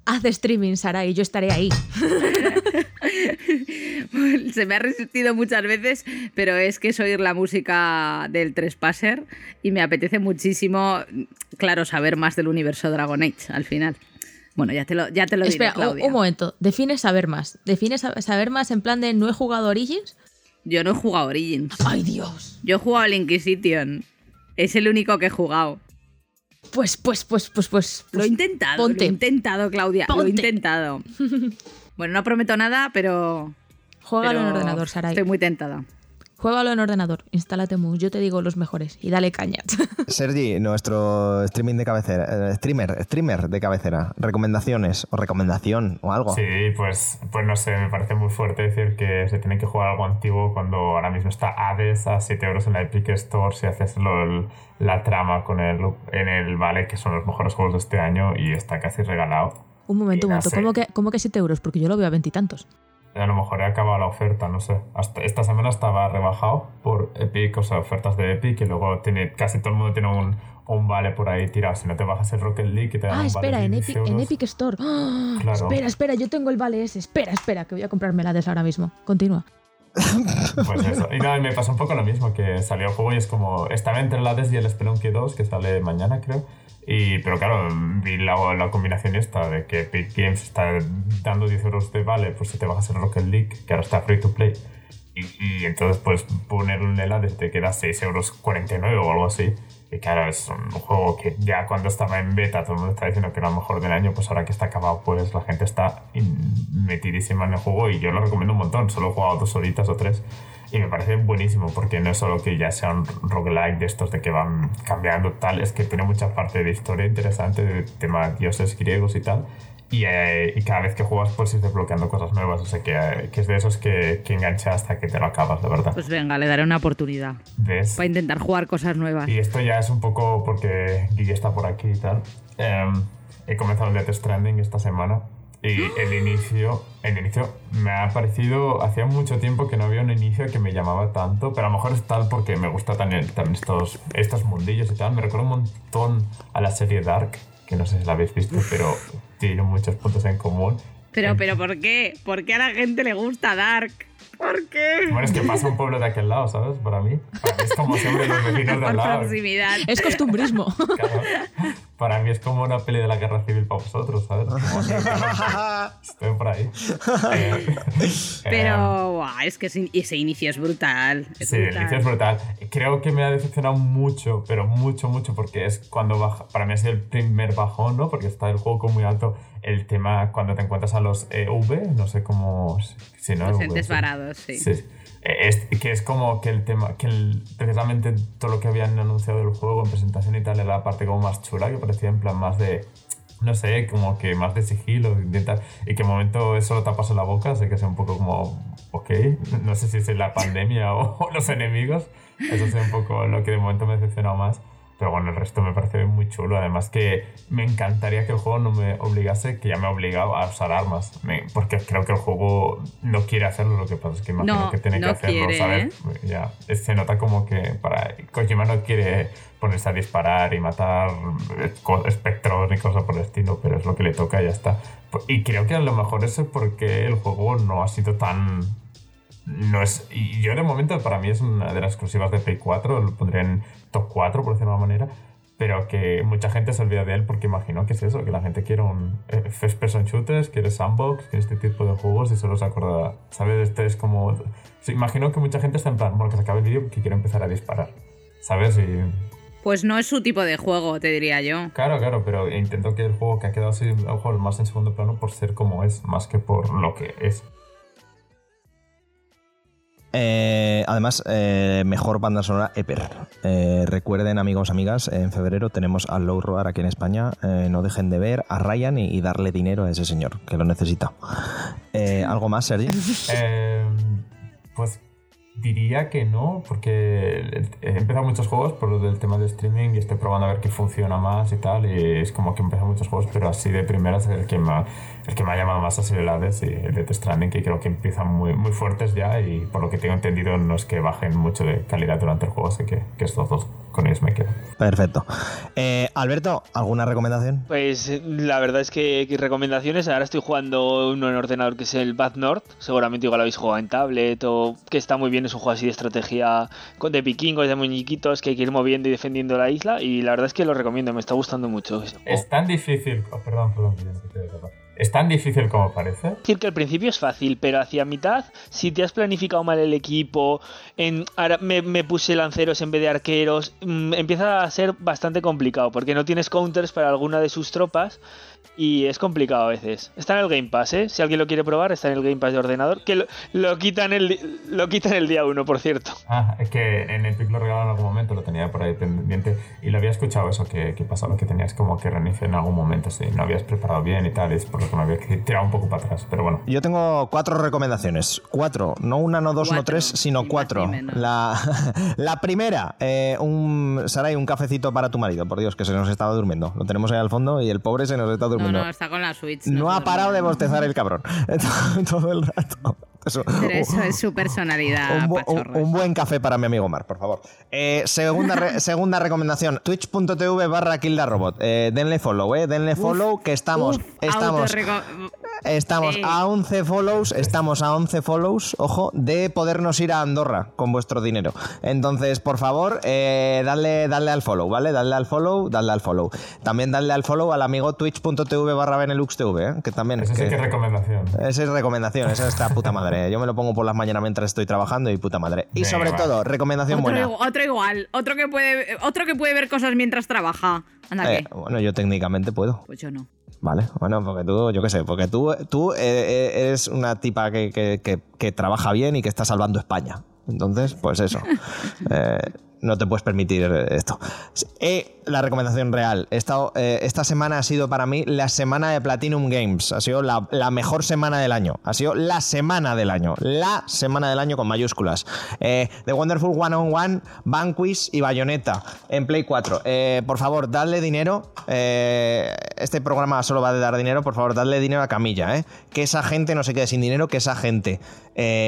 Haz streaming, Sara, y yo estaré ahí. Se me ha resistido muchas veces, pero es que es oír la música del Trespasser y me apetece muchísimo, claro, saber más del universo Dragon Age al final. Bueno, ya te lo, ya te lo Espera, diré, Claudia. un momento. Define saber más. ¿Define sa- saber más en plan de no he jugado Origins? Yo no he jugado Origins. ¡Ay, Dios! Yo he jugado al Inquisition. Es el único que he jugado. Pues, pues, pues, pues, pues. Lo he intentado, ponte. lo he intentado, Claudia. Lo he Ponte. intentado. Bueno, no prometo nada, pero. Juégalo en ordenador, Sarai. Estoy muy tentada. Juégalo en ordenador. Instálate Mus. Yo te digo los mejores. Y dale caña. Sergi, nuestro streaming de cabecera, eh, streamer, streamer de cabecera, recomendaciones o recomendación o algo. Sí, pues, pues no sé, me parece muy fuerte decir que se tiene que jugar algo antiguo cuando ahora mismo está Hades a 7 euros en la Epic Store si haces lo- el- la trama con el, en el Vale, que son los mejores juegos de este año y está casi regalado. un momento, un momento. sé. ¿Cómo que, ¿Cómo que 7 euros? Porque yo lo veo a veintitantos. A lo mejor he acabado la oferta, no sé. Hasta esta semana estaba rebajado por Epic, o sea, ofertas de Epic, y luego tiene, casi todo el mundo tiene un, un vale por ahí tirado. Si no te bajas el Rocket League, te dan Ah, un espera, vale en Epic, 10 en. Epic Store. ¡Ah! Claro. Espera, espera, yo tengo el vale ese. Espera, espera, que voy a comprarme la de ahora mismo. Continúa. Pues eso. Y nada, me pasa un poco lo mismo, que salió el juego y es como, estaba entre el Hades y el Spelunky 2, que sale mañana, creo. Y, pero claro, vi la, la combinación esta de que Epic Games está dando 10 euros de vale, pues si te bajas el Rocket League, que ahora está free to play. Y, y entonces pues ponerlo en el Hades te queda 6 euros 49 o algo así. Y claro, es un juego que ya cuando estaba en beta todo el mundo está diciendo que era lo mejor del año, pues ahora que está acabado, pues la gente está metidísima en el juego y yo lo recomiendo un montón. Solo he jugado dos horitas o tres y me parece buenísimo porque no es solo que ya sea un roguelike de estos de que van cambiando tal, es que tiene mucha parte de historia interesante, de tema dioses griegos y tal. Y, eh, y cada vez que juegas pues ir desbloqueando cosas nuevas, o sea que, eh, que es de esos que, que engancha hasta que te lo acabas, de verdad. Pues venga, le daré una oportunidad. ¿Ves? Para intentar jugar cosas nuevas. Y esto ya es un poco porque Guille está por aquí y tal. Em, he comenzado el Death Stranding esta semana. Y el inicio, el inicio me ha parecido, hacía mucho tiempo que no había un inicio que me llamaba tanto, pero a lo mejor es tal porque me gusta también, también estos, estos mundillos y tal. Me recuerda un montón a la serie Dark, que no sé si la habéis visto, pero tiene muchos puntos en común. Pero, pero, ¿por qué? ¿Por qué a la gente le gusta Dark? ¿Por qué? Bueno, es que pasa un pueblo de aquel lado, ¿sabes? Para mí. Para mí es como siempre los vecinos de al lado. proximidad. Es costumbrismo. Claro. Para mí es como una peli de la guerra civil para vosotros, ¿sabes? Como que, claro, estoy por ahí. Eh, Pero buah, es que ese, inicio es brutal. es Sí, el brutal. inicio es brutal. Creo que me ha decepcionado mucho, pero mucho, mucho, porque es cuando baja. Para mí ha sido el primer bajón, ¿no? Porque está el juego muy alto. El tema cuando te encuentras a los EV, no sé cómo. Si no, Los EV, entes varados, sí. Sí. Eh, Es, que es como que el tema, que el- precisamente todo lo que habían anunciado del juego en presentación y tal era la parte como más chula, que parecía en plan más de, no sé, como que más de sigilo y tal, y que de momento eso lo tapas en la boca, sé que sea un poco como, ok, no sé si es la pandemia o, o los enemigos, eso es un poco lo que de momento me ha decepcionado más. Pero bueno, el resto me parece muy chulo. Además que me encantaría que el juego no me obligase, que ya me ha obligado a usar armas. Me- porque creo que el juego no quiere hacerlo, lo que pasa es que imagino No, que tiene no que hacerlo, quiere, ¿sabes? Ya, es- se nota como que para Kojima no quiere ponerse a disparar y matar eh, espectros ni cosas por el estilo, pero es lo que le toca y ya está. Y creo que a lo mejor eso es porque el juego no ha sido tan no es y yo de momento para mí es una de las exclusivas de Play 4 lo pondría en top 4 por decirlo de alguna manera pero que mucha gente se olvida de él porque imagino que es eso que la gente quiere un eh, first person shooters quiere sandbox quiere este tipo de juegos y solo se acuerda sabes este es como sí, imagino que mucha gente está en plan bueno que se acabe el vídeo que quiere empezar a disparar sabes y Pues no es su tipo de juego, te diría yo. Claro, claro, pero intento que el juego que ha quedado así, a lo mejor más en segundo plano por ser como es, más que por lo que es. Eh, además, eh, mejor banda sonora ever. Eh, recuerden, amigos, amigas, en febrero tenemos a Low Roar aquí en España. No dejen de ver a Ryan y, darle dinero a ese señor, que lo necesita. ¿Algo más, Sergi? Pues diría que no, porque he empezado muchos juegos por lo del tema de streaming y estoy probando a ver qué funciona más y tal. Y es como que he empezado muchos juegos, pero así de primeras el que ha, el que me ha llamado más ha sido el Hades y el Death Stranding, que creo que empiezan muy, muy fuertes ya y por lo que tengo entendido no es que bajen mucho de calidad durante el juego, así que, que estos dos con ellos me quedo. Perfecto. Eh, Alberto, ¿alguna recomendación? Pues la verdad es que, que recomendaciones. Ahora estoy jugando uno en ordenador que es el Bad North. Seguramente igual lo habéis jugado en tablet o que está muy bien. Es un juego así de estrategia con de vikingos, de muñequitos que hay que ir moviendo y defendiendo la isla. Y la verdad es que lo recomiendo, me está gustando mucho. Es tan difícil. oh, perdón, perdón, que ya Es tan difícil como parece. decir que al principio es fácil, pero hacia mitad, si te has planificado mal el equipo, en, ahora me, me puse lanceros en vez de arqueros, mm, empieza a ser bastante complicado, porque no tienes counters para alguna de sus tropas y es complicado a veces. Está en el Game Pass, ¿eh? Si alguien lo quiere probar, está en el Game Pass de ordenador, que lo, lo quitan, el, lo quitan el día 1, por cierto. Ah, es que en Epic lo regalaron en algún momento, lo tenía por ahí pendiente y lo había escuchado eso, que, que pasaba, que tenías como que reiniciar en algún momento, si no habías preparado bien y tal, es por lo que me había tirado un poco para atrás, pero bueno. Yo tengo cuatro recomendaciones. Cuatro. No una, no dos, no Cuatro, tres, sino cuatro. La, la primera, eh, un, Saray, un cafecito para tu marido. Por Dios, que se nos estaba durmiendo. Lo tenemos ahí al fondo y el pobre se nos está No, durmiendo. No, está con la Switch. No, se ha parado de bostezar el cabrón. Todo el rato. Eso. Pero eso es su personalidad, Un, bu- un- pachorra. un buen café para mi amigo Mar, por favor. Eh, segunda, re- segunda recomendación: twitch.tv barra kildarobot. Eh, denle follow, eh. Denle follow, que estamos. Uf, estamos. Estamos Sí. a 11 follows, estamos a 11 follows, ojo, de podernos ir a Andorra con vuestro dinero. Entonces, por favor, eh, dadle, dadle al follow, ¿vale? Dadle al follow, dadle al follow. También dadle al follow al amigo twitch.tv barra beneluxtv, ¿eh? que también... Eso sí que- que es recomendación. esa es recomendación, esa está puta madre. Yo me lo pongo por las mañanas mientras estoy trabajando y puta madre. Y sobre todo, recomendación Otro, buena. otro igual, otro que puede, otro que puede ver cosas mientras trabaja. Anda Eh, bueno, yo técnicamente puedo. Pues yo no. Vale, bueno, porque tú, yo qué sé, porque tú, tú eh, eh, eres una tipa que, que- que- que trabaja bien y que está salvando España. Entonces, pues eso. Eh, no te puedes permitir esto. Eh, la recomendación real. Eh, esta semana ha sido para mí la semana de Platinum Games. Ha sido la, mejor semana del año. Ha sido la semana del año. La semana del año con mayúsculas. Eh, The Wonderful One on One, Vanquish y Bayonetta en Play 4. Eh, por favor, dadle dinero. Este programa solo va de dar dinero. Por favor, dadle dinero a Camilla. Que esa gente no se quede sin dinero. Que esa gente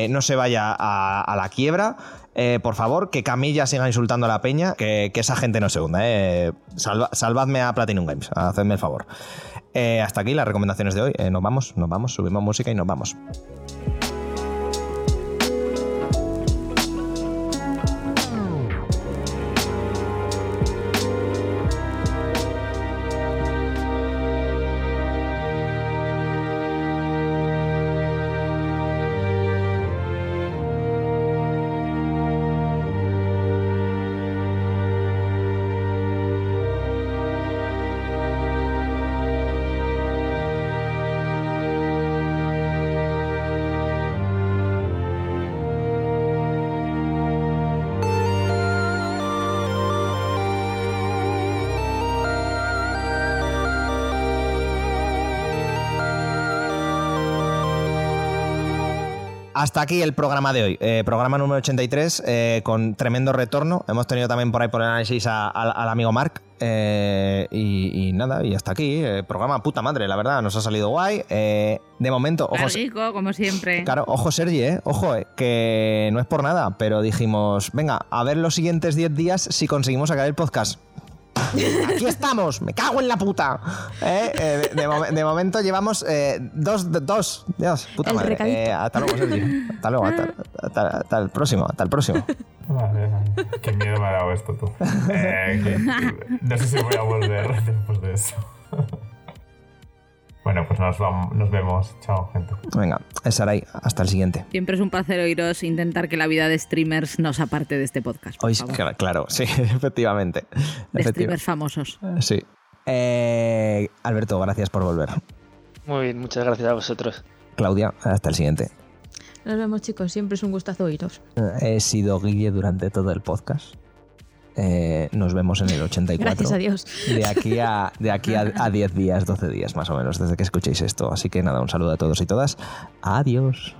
no se vaya a la quiebra. Eh, por favor, que Camilla siga insultando a la peña, que, que esa gente no se hunda. Eh. Salva- salvadme a Platinum Games, hacedme el favor. Eh, hasta aquí las recomendaciones de hoy. Nos vamos, nos vamos, subimos música y nos vamos. Hasta aquí el programa de hoy. Eh, programa número 83 eh, con tremendo retorno. Hemos tenido también por ahí por el análisis a- al- al amigo Mark. eh, y, y nada, y hasta aquí. eh, programa puta madre, la verdad. Nos ha salido guay. De momento, ojo, Larguico, como siempre. Claro, ojo Sergi. Ojo, que no es por nada, pero dijimos, venga, a ver los siguientes 10 días si conseguimos sacar el podcast. Aquí estamos, me cago en la puta. ¿Eh? Eh, de, de momen- de momento llevamos eh, dos, dos, Dios, puta El madre. Eh, hasta luego, Sergi. Hasta luego, hasta, hasta- hasta el próximo, hasta el próximo. Vale, vale. Qué miedo me ha dado esto, tú. Eh, que- no sé si voy a volver después de eso. Bueno, pues nos, nos vemos. Chao, gente. Venga, Sarai, hasta el siguiente. Siempre es un placer oíros intentar que la vida de streamers nos aparte de este podcast. Hoy, claro, sí, efectivamente. de streamers famosos. Sí. Eh, Alberto, gracias por volver. Muy bien, muchas gracias a vosotros. Claudia, hasta el siguiente. Nos vemos, chicos. Siempre es un gustazo oíros. He sido Guille durante todo el podcast. Eh, nos vemos en el 84. Gracias a Dios. De aquí a, de aquí a, a 10 días, 12 días más o menos, desde que escuchéis esto. Así que nada, un saludo a todos y todas. Adiós.